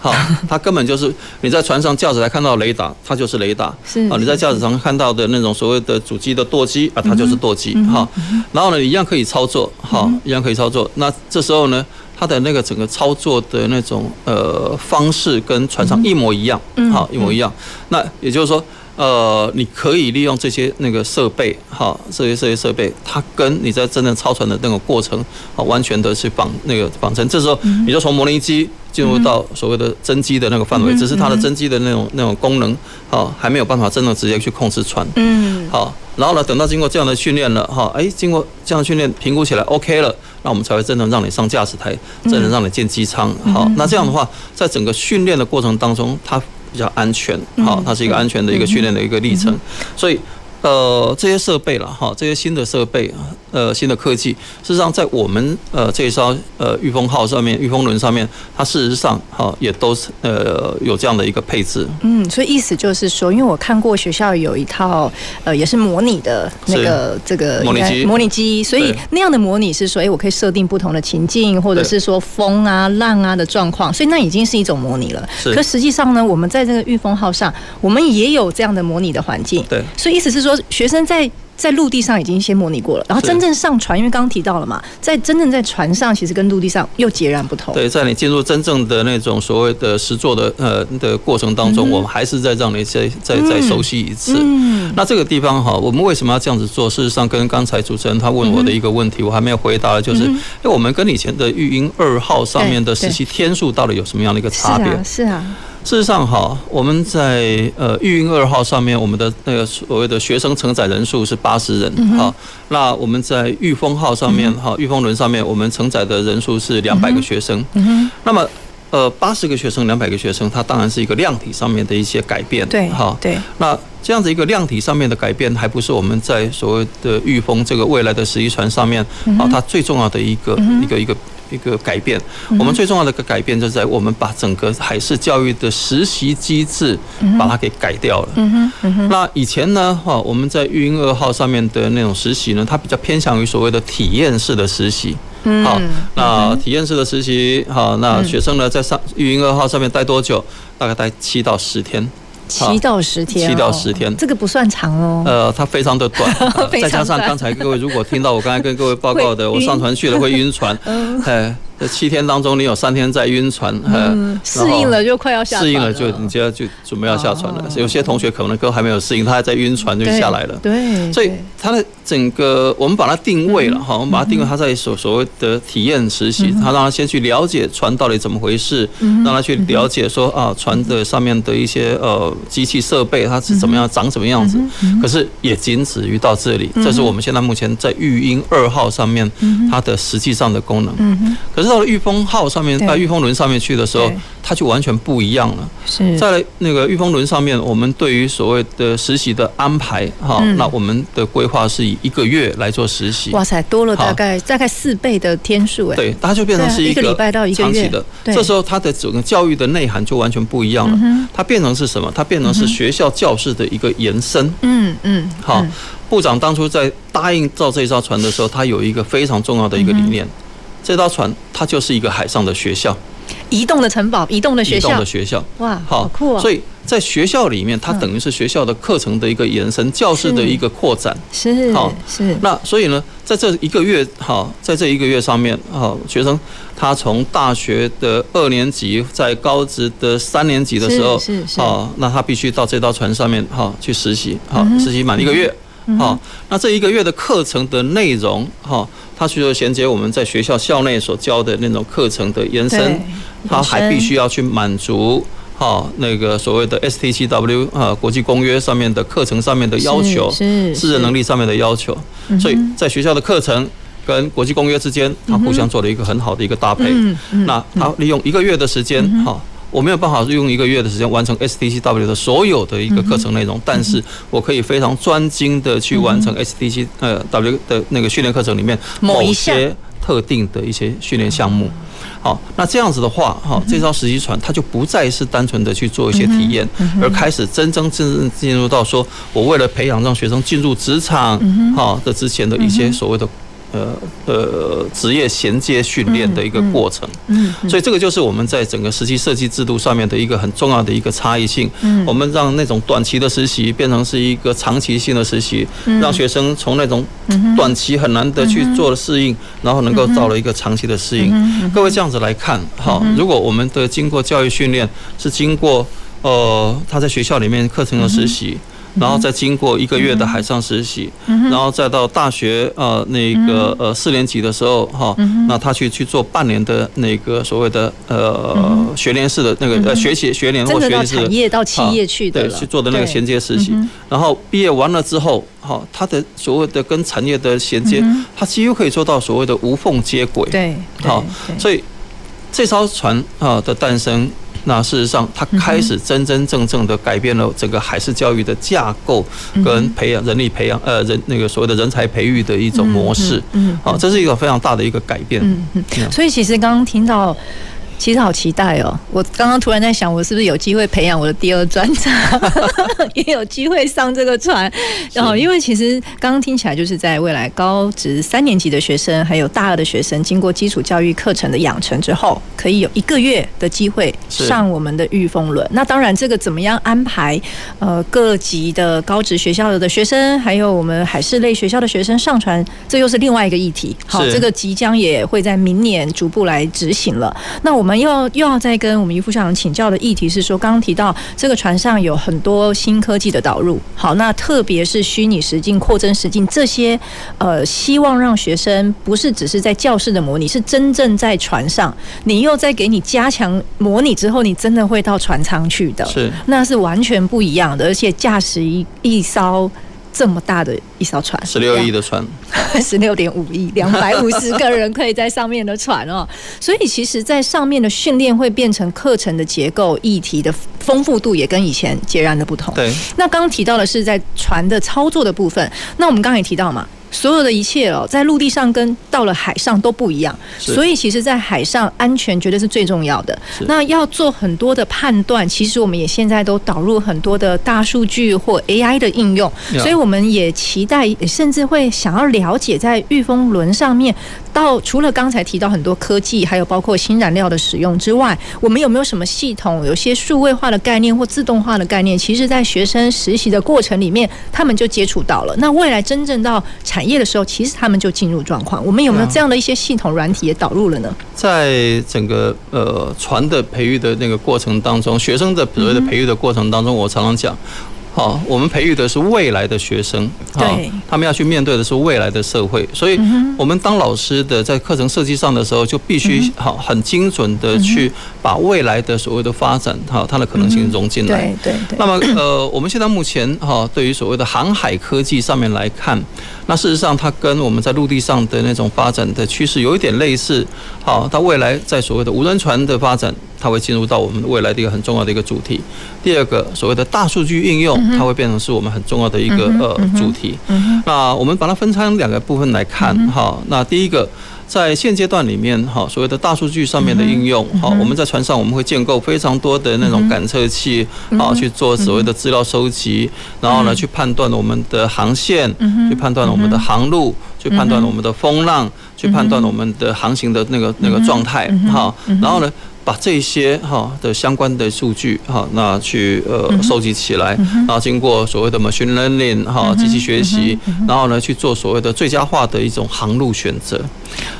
[SPEAKER 2] 好，它根本就是你在船上驾驶台看到雷达，它就是雷达。是啊，你在驾驶舱看到的那种所谓的主机的舵机啊，它就是舵机。好，然后呢，一样可以操作，好，一样可以操作。那这时候呢，它的那个整个操作的那种呃方式跟船上一模一样，好，一模一样。那也就是说。呃，你可以利用这些那个设备，哈，这些这些设备，它跟你在真正操船的那个过程，啊，完全的去绑那个绑成。这时候你就从模拟机进入到所谓的真机的那个范围，只是它的真机的那种那种功能，哈，还没有办法真的直接去控制船。嗯，好，然后呢，等到经过这样的训练了，哈，哎，经过这样的训练评估起来 OK 了，那我们才会真正让你上驾驶台，真正让你进机舱。好，那这样的话，在整个训练的过程当中，它。比较安全，好，它是一个安全的一个训练的一个历程，所以。呃，这些设备了哈，这些新的设备，呃，新的科技，事实上在我们呃这一艘呃御风号上面，御风轮上面，它事实上哈也都是呃有这样的一个配置。
[SPEAKER 1] 嗯，所以意思就是说，因为我看过学校有一套呃也是模拟的那个这个
[SPEAKER 2] 模拟机，
[SPEAKER 1] 模拟机，所以那样的模拟是说，哎，我可以设定不同的情境，或者是说风啊、浪啊的状况，所以那已经是一种模拟了。是。可实际上呢，我们在这个御风号上，我们也有这样的模拟的环境。对。所以意思是说。学生在在陆地上已经先模拟过了，然后真正上船，因为刚刚提到了嘛，在真正在船上，其实跟陆地上又截然不同。
[SPEAKER 2] 对，在你进入真正的那种所谓的实作的呃的过程当中，我们还是在让你再再再熟悉一次。嗯，那这个地方哈，我们为什么要这样子做？事实上，跟刚才主持人他问我的一个问题，我还没有回答的，就是因为我们跟以前的育婴二号上面的实习天数到底有什么样的一个差别？
[SPEAKER 1] 是啊。
[SPEAKER 2] 事实上，哈，我们在呃育婴二号上面，我们的那个所谓的学生承载人数是八十人，哈。那我们在裕丰号上面，哈，裕丰轮上面，我们承载的人数是两百个学生。那么，呃，八十个学生，两百个学生，它当然是一个量体上面的一些改变，对，哈，对。那这样子一个量体上面的改变，还不是我们在所谓的裕丰这个未来的十一船上面，啊，它最重要的一个一个一个。一个改变。
[SPEAKER 1] 嗯
[SPEAKER 2] 我们最重要的一个改变，就是在我们把整个海事教育的实习机制把它给改掉了。那以前呢，哈，我们在育婴二号上面的那种实习呢，它比较偏向于所谓的体验式的实习。
[SPEAKER 1] 嗯，
[SPEAKER 2] 好，那体验式的实习，好，那学生呢在上育婴二号上面待多久？大概待七到十天。
[SPEAKER 1] 七到十天，
[SPEAKER 2] 七到十天，
[SPEAKER 1] 这个不算长哦。
[SPEAKER 2] 呃，它非常的 短，再加上刚才各位如果听到我刚才跟各位报告的，我上船去了会晕船，哎。这七天当中，你有三天在晕船，
[SPEAKER 1] 嗯，适应了就快要下船了，
[SPEAKER 2] 适应了就你就要就准备要下船了。有些同学可能都还没有适应，他还在晕船就下来了。
[SPEAKER 1] 对，
[SPEAKER 2] 所以他的整个我们把它定位了哈，我们把它定位他在所所谓的体验实习，他让他先去了解船到底怎么回事，让他去了解说啊船的上面的一些呃机器设备它是怎么样长什么样子。可是也仅止于到这里，这是我们现在目前在育婴二号上面它的实际上的功能。可是。到了御风号上面，在御风轮上面去的时候，它就完全不一样了。
[SPEAKER 1] 是
[SPEAKER 2] 在那个御风轮上面，我们对于所谓的实习的安排，哈、嗯，那我们的规划是以一个月来做实习。
[SPEAKER 1] 哇塞，多了大概大概四倍的天数哎。
[SPEAKER 2] 对，它就变成是一个
[SPEAKER 1] 礼拜到一个月
[SPEAKER 2] 的。这时候它的整个教育的内涵就完全不一样了。它变成是什么？它变成是学校教室的一个延伸。
[SPEAKER 1] 嗯嗯。
[SPEAKER 2] 好，部长当初在答应造这艘船的时候，他有一个非常重要的一个理念。这艘船它就是一个海上的学校，
[SPEAKER 1] 移动的城堡，移动的学校，
[SPEAKER 2] 移动的学校，
[SPEAKER 1] 哇，好酷啊！
[SPEAKER 2] 所以在学校里面，它等于是学校的课程的一个延伸，教室的一个扩展，
[SPEAKER 1] 是，好是。
[SPEAKER 2] 那所以呢，在这一个月，哈，在这一个月上面，哈，学生他从大学的二年级，在高职的三年级的时候，
[SPEAKER 1] 是是，
[SPEAKER 2] 啊，那他必须到这艘船上面，哈，去实习，哈，实习满一个月，好，那这一个月的课程的内容，哈。它需要衔接我们在学校校内所教的那种课程的延伸，它还必须要去满足哈那个所谓的 STCW 啊国际公约上面的课程上面的要求，是识人能力上面的要求，所以在学校的课程跟国际公约之间，它互相做了一个很好的一个搭配。那它利用一个月的时间哈。我没有办法用一个月的时间完成 STCW 的所有的一个课程内容，但是我可以非常专精的去完成 STC 呃 W 的那个训练课程里面某些特定的一些训练项目。好，那这样子的话，哈，这艘实习船它就不再是单纯的去做一些体验，而开始真真正正进入到说我为了培养让学生进入职场，哈的之前的一些所谓的。呃呃，职业衔接训练的一个过程，嗯，所以这个就是我们在整个实习设计制度上面的一个很重要的一个差异性。嗯，我们让那种短期的实习变成是一个长期性的实习，让学生从那种短期很难得去做的适应，然后能够到了一个长期的适应。各位这样子来看，哈，如果我们的经过教育训练是经过呃他在学校里面课程的实习。然后再经过一个月的海上实习，然后再到大学呃那个呃四年级的时候哈，那他去去做半年的那个所谓的呃学联式的那个呃学习学联或学联式
[SPEAKER 1] 产业到企业去的
[SPEAKER 2] 对去做的那个衔接实习，然后毕业完了之后哈，他的所谓的跟产业的衔接，他几乎可以做到所谓的无缝接轨。
[SPEAKER 1] 对，
[SPEAKER 2] 好，所以这艘船啊的诞生。那事实上，它开始真真正正的改变了整个海事教育的架构跟培养人力培养呃人那个所谓的人才培育的一种模式，嗯，好，这是一个非常大的一个改变。嗯
[SPEAKER 1] 嗯，所以其实刚刚听到。其实好期待哦！我刚刚突然在想，我是不是有机会培养我的第二专长，也有机会上这个船。然后，因为其实刚刚听起来，就是在未来高职三年级的学生，还有大二的学生，经过基础教育课程的养成之后，可以有一个月的机会上我们的御风轮。那当然，这个怎么样安排？呃，各级的高职学校的学生，还有我们海事类学校的学生上船，这又是另外一个议题。好，这个即将也会在明年逐步来执行了。那我们。我们又要又要再跟我们于副校长请教的议题是说，刚刚提到这个船上有很多新科技的导入，好，那特别是虚拟实境、扩增实境这些，呃，希望让学生不是只是在教室的模拟，是真正在船上，你又在给你加强模拟之后，你真的会到船舱去的，
[SPEAKER 2] 是，
[SPEAKER 1] 那是完全不一样的，而且驾驶一一艘。这么大的一艘船，
[SPEAKER 2] 十六亿的船，
[SPEAKER 1] 十六点五亿，两百五十个人可以在上面的船哦。所以其实，在上面的训练会变成课程的结构，议题的丰富度也跟以前截然的不同。
[SPEAKER 2] 对。
[SPEAKER 1] 那刚刚提到的是在船的操作的部分，那我们刚刚也提到嘛，所有的一切哦，在陆地上跟到了海上都不一样，所以其实，在海上安全绝对是最重要的。那要做很多的判断，其实我们也现在都导入很多的大数据或 AI 的应用，所以我们也期待，甚至会想要了解在御风轮上面，到除了刚才提到很多科技，还有包括新燃料的使用之外，我们有没有什么系统，有些数位化的概念或自动化的概念？其实，在学生实习的过程里面，他们就接触到了。那未来真正到产业的时候，其实他们就进入状况。我们有没有这样的一些系统软体也导入了呢？
[SPEAKER 2] 在整个呃船的培育的那个过程当中，学生的所谓的培育的过程当中，我常常讲。好，我们培育的是未来的学生，对，他们要去面对的是未来的社会，所以，我们当老师的在课程设计上的时候，就必须好很精准的去把未来的所谓的发展，哈，它的可能性融进来。对对。那么，呃，我们现在目前哈，对于所谓的航海科技上面来看，那事实上它跟我们在陆地上的那种发展的趋势有一点类似。好，它未来在所谓的无人船的发展。它会进入到我们未来的一个很重要的一个主题。第二个，所谓的大数据应用，它会变成是我们很重要的一个呃主题。那我们把它分成两个部分来看哈。那第一个，在现阶段里面哈，所谓的大数据上面的应用，好，我们在船上我们会建构非常多的那种感测器，啊去做所谓的资料收集，然后呢去判断我们的航线，去判断我们的航路，去判断我们的风浪，去判断我们的航行的那个那个状态，哈，然后呢。把这些哈的相关的数据哈，那去呃收集起来，然后经过所谓的 machine learning 哈机器学习，然后呢去做所谓的最佳化的一种航路选择。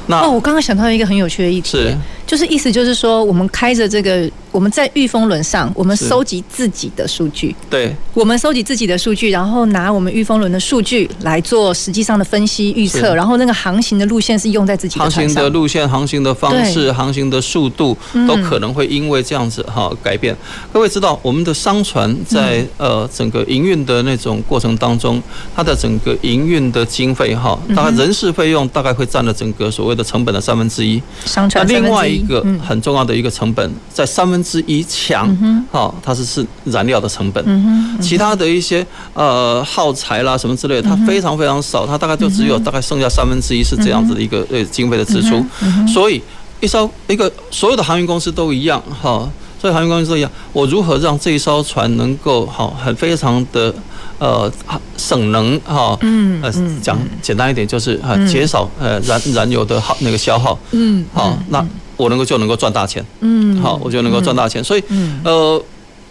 [SPEAKER 2] 那
[SPEAKER 1] 哦，我刚刚想到一个很有趣的议题，是就是意思就是说，我们开着这个。我们在御风轮上，我们收集自己的数据。
[SPEAKER 2] 对，
[SPEAKER 1] 我们收集自己的数据，然后拿我们御风轮的数据来做实际上的分析预测，然后那个航行的路线是用在自己的。
[SPEAKER 2] 航行的路线、航行的方式、航行的速度，都可能会因为这样子哈改变。各位知道，我们的商船在呃整个营运的那种过程当中，它的整个营运的经费哈，大概人事费用大概会占了整个所谓的成本的三分之一。
[SPEAKER 1] 商船
[SPEAKER 2] 那另外一个很重要的一个成本在三分。之一强，好，它是是燃料的成本，其他的一些呃耗材啦什么之类的，它非常非常少，它大概就只有大概剩下三分之一是这样子的一个呃经费的支出，所以一艘一个所有的航运公司都一样，哈，所以航运公司都一样，我如何让这一艘船能够好很非常的呃省能哈，嗯呃讲简单一点就是啊减少呃燃燃油的耗那个消耗，嗯，好那。我能够就能够赚大钱，嗯，好，我就能够赚大钱。所以，呃，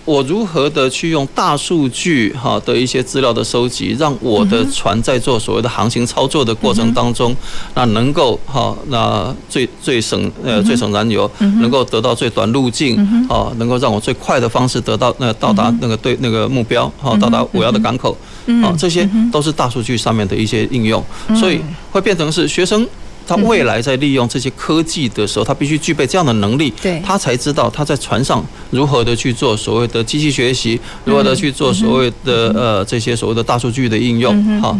[SPEAKER 2] 我如何的去用大数据哈的一些资料的收集，让我的船在做所谓的航行操作的过程当中，那能够哈那最最省呃最省燃油，能够得到最短路径，啊，能够让我最快的方式得到那到达那个对那个目标，好，到达我要的港口，啊，这些都是大数据上面的一些应用，所以会变成是学生。他未来在利用这些科技的时候，他必须具备这样的能力，他才知道他在船上如何的去做所谓的机器学习，如何的去做所谓的呃这些所谓的大数据的应用，好。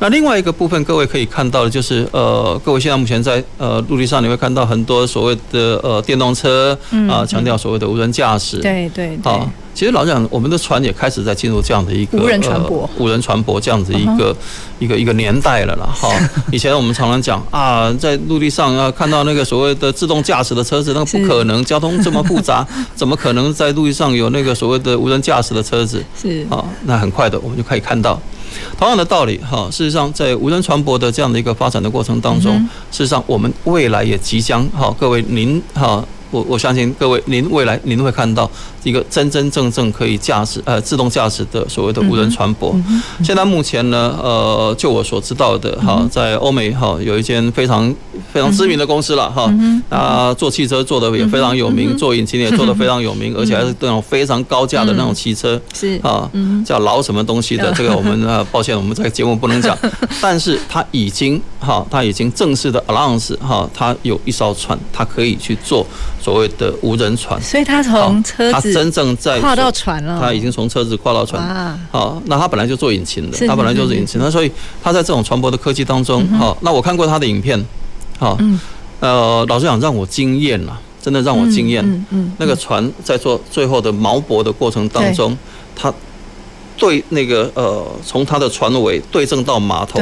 [SPEAKER 2] 那另外一个部分，各位可以看到的就是，呃，各位现在目前在呃陆地上，你会看到很多所谓的呃电动车啊，强调所谓的无人驾驶。
[SPEAKER 1] 对对。好，
[SPEAKER 2] 其实老实讲，我们的船也开始在进入这样的一个
[SPEAKER 1] 无人船舶、
[SPEAKER 2] 无人船舶这样子一个一个一个年代了啦。哈，以前我们常常讲啊，在陆地上啊看到那个所谓的自动驾驶的车子，那个不可能，交通这么复杂，怎么可能在陆地上有那个所谓的无人驾驶的车子？是。啊，那很快的，我们就可以看到。同样的道理，哈，事实上，在无人船舶的这样的一个发展的过程当中，事实上，我们未来也即将，哈，各位您，哈。我我相信各位，您未来您会看到一个真真正正可以驾驶呃自动驾驶的所谓的无人船舶。现在目前呢，呃，就我所知道的哈，在欧美哈有一间非常非常知名的公司了哈，啊，做汽车做的也非常有名，做引擎也做的非常有名，而且还是那种非常高价的那种汽车，是。啊，叫劳什么东西的，这个我们啊 抱歉，我们这个节目不能讲，但是它已经哈，它已经正式的 announce 哈，它有一艘船，它可以去做。所谓的无人船，
[SPEAKER 1] 所以他从车子，他
[SPEAKER 2] 真正在
[SPEAKER 1] 跨到船了。
[SPEAKER 2] 他已经从车子跨到船。好，那他本来就做引擎的，他本来就是引擎。那所以他在这种船舶的科技当中，好，那我看过他的影片，好，呃，老实讲让我惊艳了，真的让我惊艳。那个船在做最后的锚泊的过程当中，他对那个呃，从他的船尾对正到码头。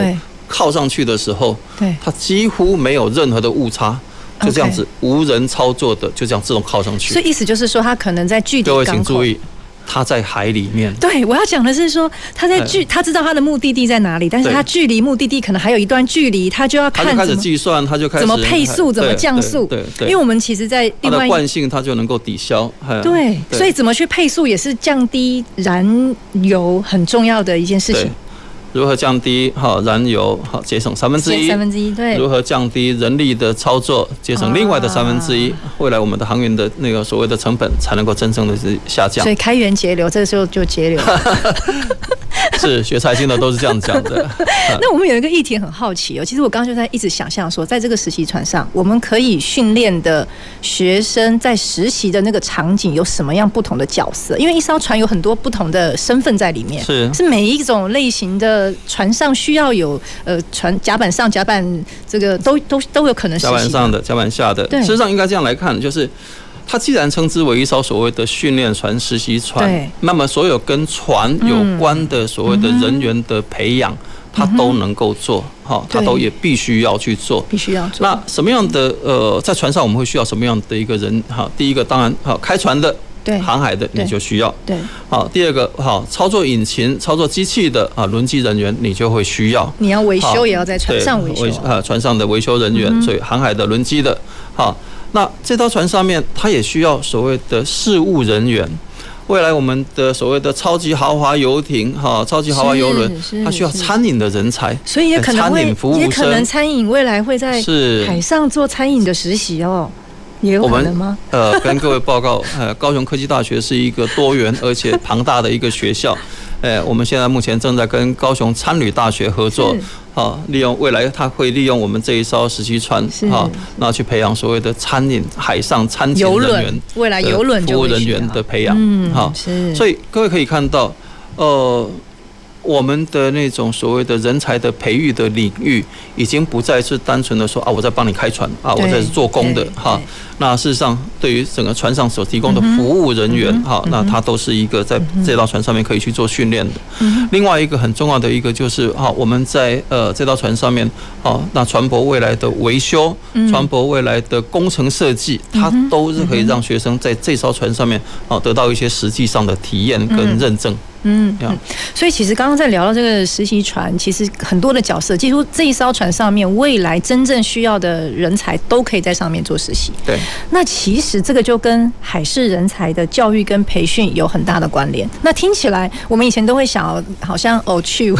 [SPEAKER 2] 靠上去的时候，
[SPEAKER 1] 对，
[SPEAKER 2] 它几乎没有任何的误差，就这样子无人操作的，就这样自动靠上去。
[SPEAKER 1] 所以意思就是说，它可能在距离
[SPEAKER 2] 各位请注意。他在海里面。
[SPEAKER 1] 对，我要讲的是说，他在距，他知道他的目的地在哪里，但是他距离目的地可能还有一段距离，他就要看
[SPEAKER 2] 开始计算，他就开始
[SPEAKER 1] 怎么配速，怎么降速。
[SPEAKER 2] 对对。
[SPEAKER 1] 因为我们其实，在另外
[SPEAKER 2] 惯性，它就能够抵消。
[SPEAKER 1] 对，所以怎么去配速也是降低燃油很重要的一件事情。
[SPEAKER 2] 如何降低哈燃油哈节省三分之一？
[SPEAKER 1] 三分之一对。
[SPEAKER 2] 如何降低人力的操作，节省另外的三分之一？未来我们的航运的那个所谓的成本才能够真正的是下降。
[SPEAKER 1] 所以开源节流，这个时候就节流。
[SPEAKER 2] 是学财经的都是这样讲的。
[SPEAKER 1] 那我们有一个议题很好奇哦，其实我刚刚就在一直想象说，在这个实习船上，我们可以训练的学生在实习的那个场景有什么样不同的角色？因为一艘船有很多不同的身份在里面，
[SPEAKER 2] 是
[SPEAKER 1] 是每一种类型的船上需要有呃船甲板上、甲板这个都都都有可能。
[SPEAKER 2] 甲板上的、甲板下的，事实上应该这样来看，就是。它既然称之为一艘所谓的训练船、实习船，那么所有跟船有关的所谓的人员的培养，他都能够做，哈，他都也必须要去做，
[SPEAKER 1] 必须要做。
[SPEAKER 2] 那什么样的呃，在船上我们会需要什么样的一个人？哈，第一个当然，哈，开船的，
[SPEAKER 1] 对，
[SPEAKER 2] 航海的你就需要，
[SPEAKER 1] 对。
[SPEAKER 2] 好，第二个，好，操作引擎、操作机器的啊，轮机人员你就会需要。
[SPEAKER 1] 你要维修也要在船上维修
[SPEAKER 2] 啊，船上的维修人员，所以航海的轮机的，好。那这艘船上面，它也需要所谓的事务人员。未来我们的所谓的超级豪华游艇，哈，超级豪华游轮，它需要餐饮的人才，
[SPEAKER 1] 所以也可能
[SPEAKER 2] 会，
[SPEAKER 1] 也可能餐饮未来会在海上做餐饮的实习哦，也有可能吗？
[SPEAKER 2] 呃，跟各位报告，呃，高雄科技大学是一个多元而且庞大的一个学校。哎，我们现在目前正在跟高雄参旅大学合作，好，利用未来他会利用我们这一艘实习船，好，那去培养所谓的餐饮海上餐饮人员，
[SPEAKER 1] 未来游轮
[SPEAKER 2] 服务人员的培养，嗯，好，所以各位可以看到，呃。我们的那种所谓的人才的培育的领域，已经不再是单纯的说啊，我在帮你开船啊，我在做工的哈。那事实上，对于整个船上所提供的服务人员哈，那他都是一个在这艘船上面可以去做训练的。另外一个很重要的一个就是哈，我们在呃这艘船上面哦，那船舶未来的维修、船舶未来的工程设计，它都是可以让学生在这艘船上面哦得到一些实际上的体验跟认证。
[SPEAKER 1] 嗯，所以其实刚刚在聊到这个实习船，其实很多的角色，几乎这一艘船上面未来真正需要的人才都可以在上面做实习。
[SPEAKER 2] 对，
[SPEAKER 1] 那其实这个就跟海事人才的教育跟培训有很大的关联。那听起来我们以前都会想，好像哦去，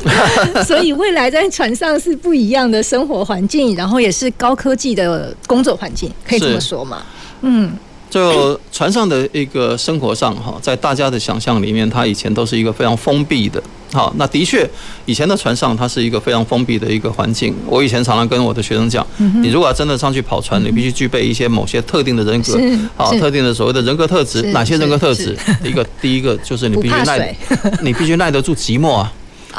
[SPEAKER 1] 所以未来在船上是不一样的生活环境，然后也是高科技的工作环境，可以这么说吗？嗯。
[SPEAKER 2] 就船上的一个生活上哈，在大家的想象里面，它以前都是一个非常封闭的。好，那的确，以前的船上它是一个非常封闭的一个环境。我以前常常跟我的学生讲，你如果要真的上去跑船，你必须具备一些某些特定的人格，好，特定的所谓的人格特质。哪些人格特质？一个，第一个就是你必须耐，你必须耐得住寂寞啊。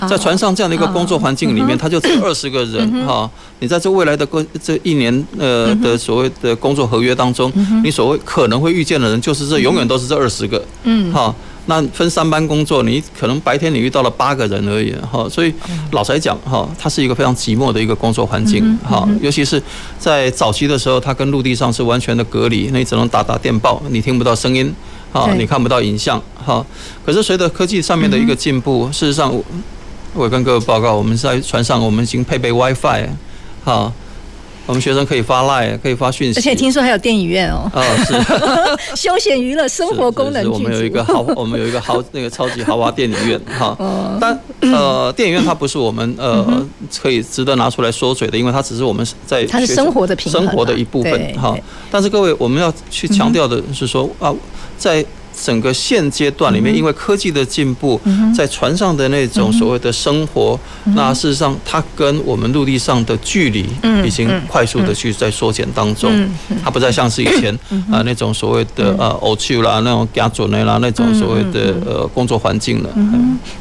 [SPEAKER 2] 在船上这样的一个工作环境里面，他就只有二十个人哈。你在这未来的过这一年呃的所谓的工作合约当中，你所谓可能会遇见的人，就是这永远都是这二十个。嗯，哈，那分三班工作，你可能白天你遇到了八个人而已哈。所以老实讲哈，它是一个非常寂寞的一个工作环境哈。尤其是在早期的时候，它跟陆地上是完全的隔离，那你只能打打电报，你听不到声音，哈，你看不到影像，哈。可是随着科技上面的一个进步，事实上。我跟各位报告，我们在船上，我们已经配备 WiFi，好，我们学生可以发 Line，可以发讯息，
[SPEAKER 1] 而且听说还有电影院哦。
[SPEAKER 2] 啊，是，
[SPEAKER 1] 休闲娱乐生活功能。
[SPEAKER 2] 我们有一个豪，我们有一个豪那个超级豪华电影院，哈。但呃，电影院它不是我们呃可以值得拿出来说嘴的，因为它只是我们在
[SPEAKER 1] 它是生活的平衡，
[SPEAKER 2] 生活的一部分，哈。但是各位，我们要去强调的是说啊，在。整个现阶段里面，因为科技的进步，在船上的那种所谓的生活，那事实上它跟我们陆地上的距离已经快速的去在缩减当中，它不再像是以前啊那种所谓的呃偶趣啦，那种家族内啦那种所谓的呃工作环境了。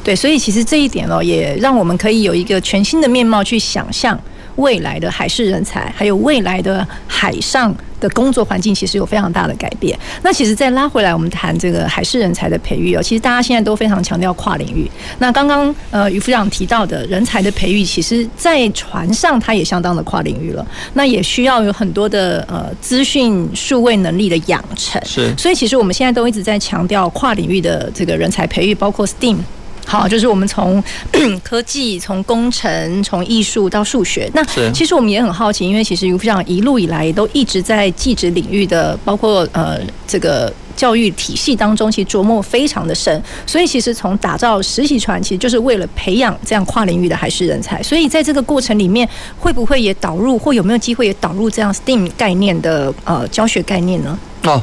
[SPEAKER 1] 对，所以其实这一点哦，也让我们可以有一个全新的面貌去想象未来的海事人才，还有未来的海上的工作环境其实有非常大的改变。那其实再拉回来，我们谈这个海事人才的培育哦，其实大家现在都非常强调跨领域。那刚刚呃于副长提到的人才的培育，其实在船上它也相当的跨领域了。那也需要有很多的呃资讯数位能力的养成。
[SPEAKER 2] 是，
[SPEAKER 1] 所以其实我们现在都一直在强调跨领域的这个人才培育，包括 STEAM。好，就是我们从 科技、从工程、从艺术到数学。那其实我们也很好奇，因为其实于副校长一路以来都一直在技职领域的，包括呃这个教育体系当中，其实琢磨非常的深。所以其实从打造实习船，其实就是为了培养这样跨领域的海事人才。所以在这个过程里面，会不会也导入，或有没有机会也导入这样 STEAM 概念的呃教学概念呢？
[SPEAKER 2] 哦。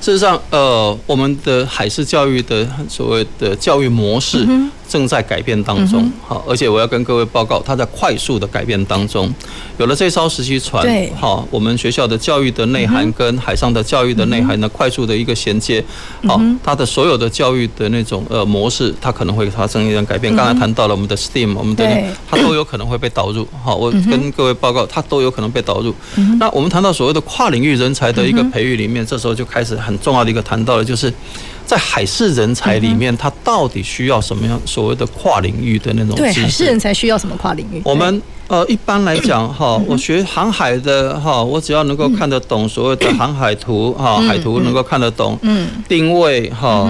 [SPEAKER 2] 事实上，呃，我们的海事教育的所谓的教育模式正在改变当中，好，而且我要跟各位报告，它在快速的改变当中。有了这艘实习船，好，我们学校的教育的内涵跟海上的教育的内涵呢，快速的一个衔接，好，它的所有的教育的那种呃模式，它可能会发生一点改变。刚才谈到了我们的 STEAM，我们的它都有可能会被导入，好，我跟各位报告，它都有可能被导入。那我们谈到所谓的跨领域人才的一个培育里面，这时候就开始很。重要的一个谈到了就是，在海事人才里面，他到底需要什么样所谓的跨领域的那种？
[SPEAKER 1] 对，海事人才需要什么跨领域？
[SPEAKER 2] 我们。呃，一般来讲哈，我学航海的哈，我只要能够看得懂所谓的航海图哈，海图能够看得懂，嗯，定位哈，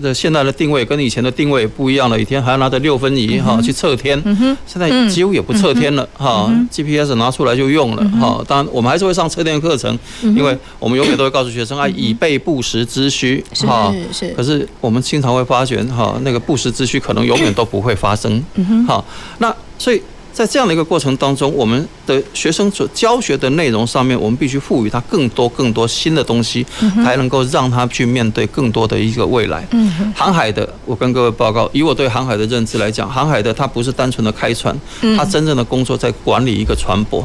[SPEAKER 2] 这现在的定位跟以前的定位不一样了，以前还要拿着六分仪哈去测天，现在几乎也不测天了哈，GPS 拿出来就用了哈。当然，我们还是会上测天课程，因为我们永远都会告诉学生啊，以备不时之需哈。是。是。可是我们经常会发觉哈，那个不时之需可能永远都不会发生。嗯好，那所以。在这样的一个过程当中，我们的学生所教学的内容上面，我们必须赋予他更多更多新的东西，才能够让他去面对更多的一个未来。航海的，我跟各位报告，以我对航海的认知来讲，航海的他不是单纯的开船，他真正的工作在管理一个船舶。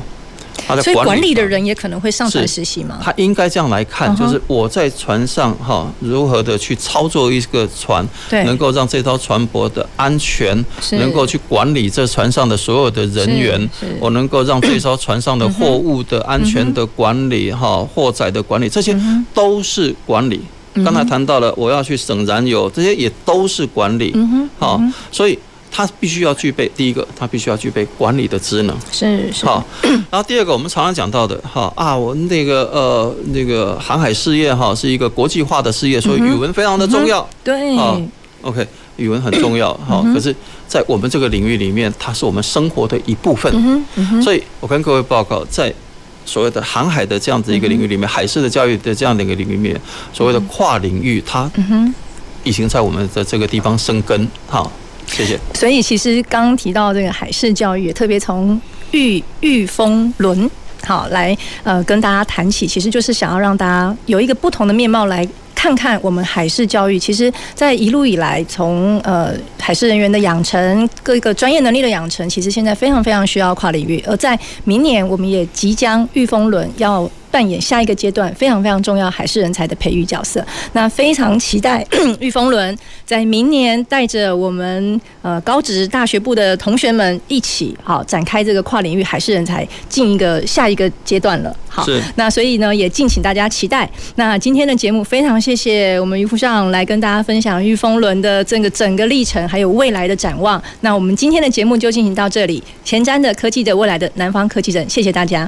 [SPEAKER 1] 所以管理的人也可能会上船实习吗？
[SPEAKER 2] 他应该这样来看，就是我在船上哈，如何的去操作一个船，能够让这艘船舶的安全，能够去管理这船上的所有的人员，我能够让这艘船上的货物的安全的管理哈，货载的管理，这些都是管理。刚才谈到了我要去省燃油，这些也都是管理。好，所以。他必须要具备第一个，他必须要具备管理的职能，
[SPEAKER 1] 是是
[SPEAKER 2] 好。然后第二个，我们常常讲到的哈啊，我们那个呃那个航海事业哈是一个国际化的事业，所以语文非常的重要。
[SPEAKER 1] 对，
[SPEAKER 2] 啊，OK，语文很重要哈。可是，在我们这个领域里面，它是我们生活的一部分。嗯所以我跟各位报告，在所谓的航海的这样子一个领域里面，海事的教育的这样的一个领域里面，所谓的跨领域，它已经在我们的这个地方生根。好。谢谢。
[SPEAKER 1] 所以其实刚刚提到这个海事教育，特别从御御风轮好来呃跟大家谈起，其实就是想要让大家有一个不同的面貌来看看我们海事教育。其实，在一路以来，从呃海事人员的养成，各个专业能力的养成，其实现在非常非常需要跨领域。而在明年，我们也即将御风轮要。扮演下一个阶段非常非常重要海事人才的培育角色，那非常期待御风轮在明年带着我们呃高职大学部的同学们一起好展开这个跨领域海事人才进一个下一个阶段了。好，那所以呢也敬请大家期待。那今天的节目非常谢谢我们于副上来跟大家分享御风轮的这个整个历程还有未来的展望。那我们今天的节目就进行到这里，前瞻的科技的未来的南方科技城，谢谢大家。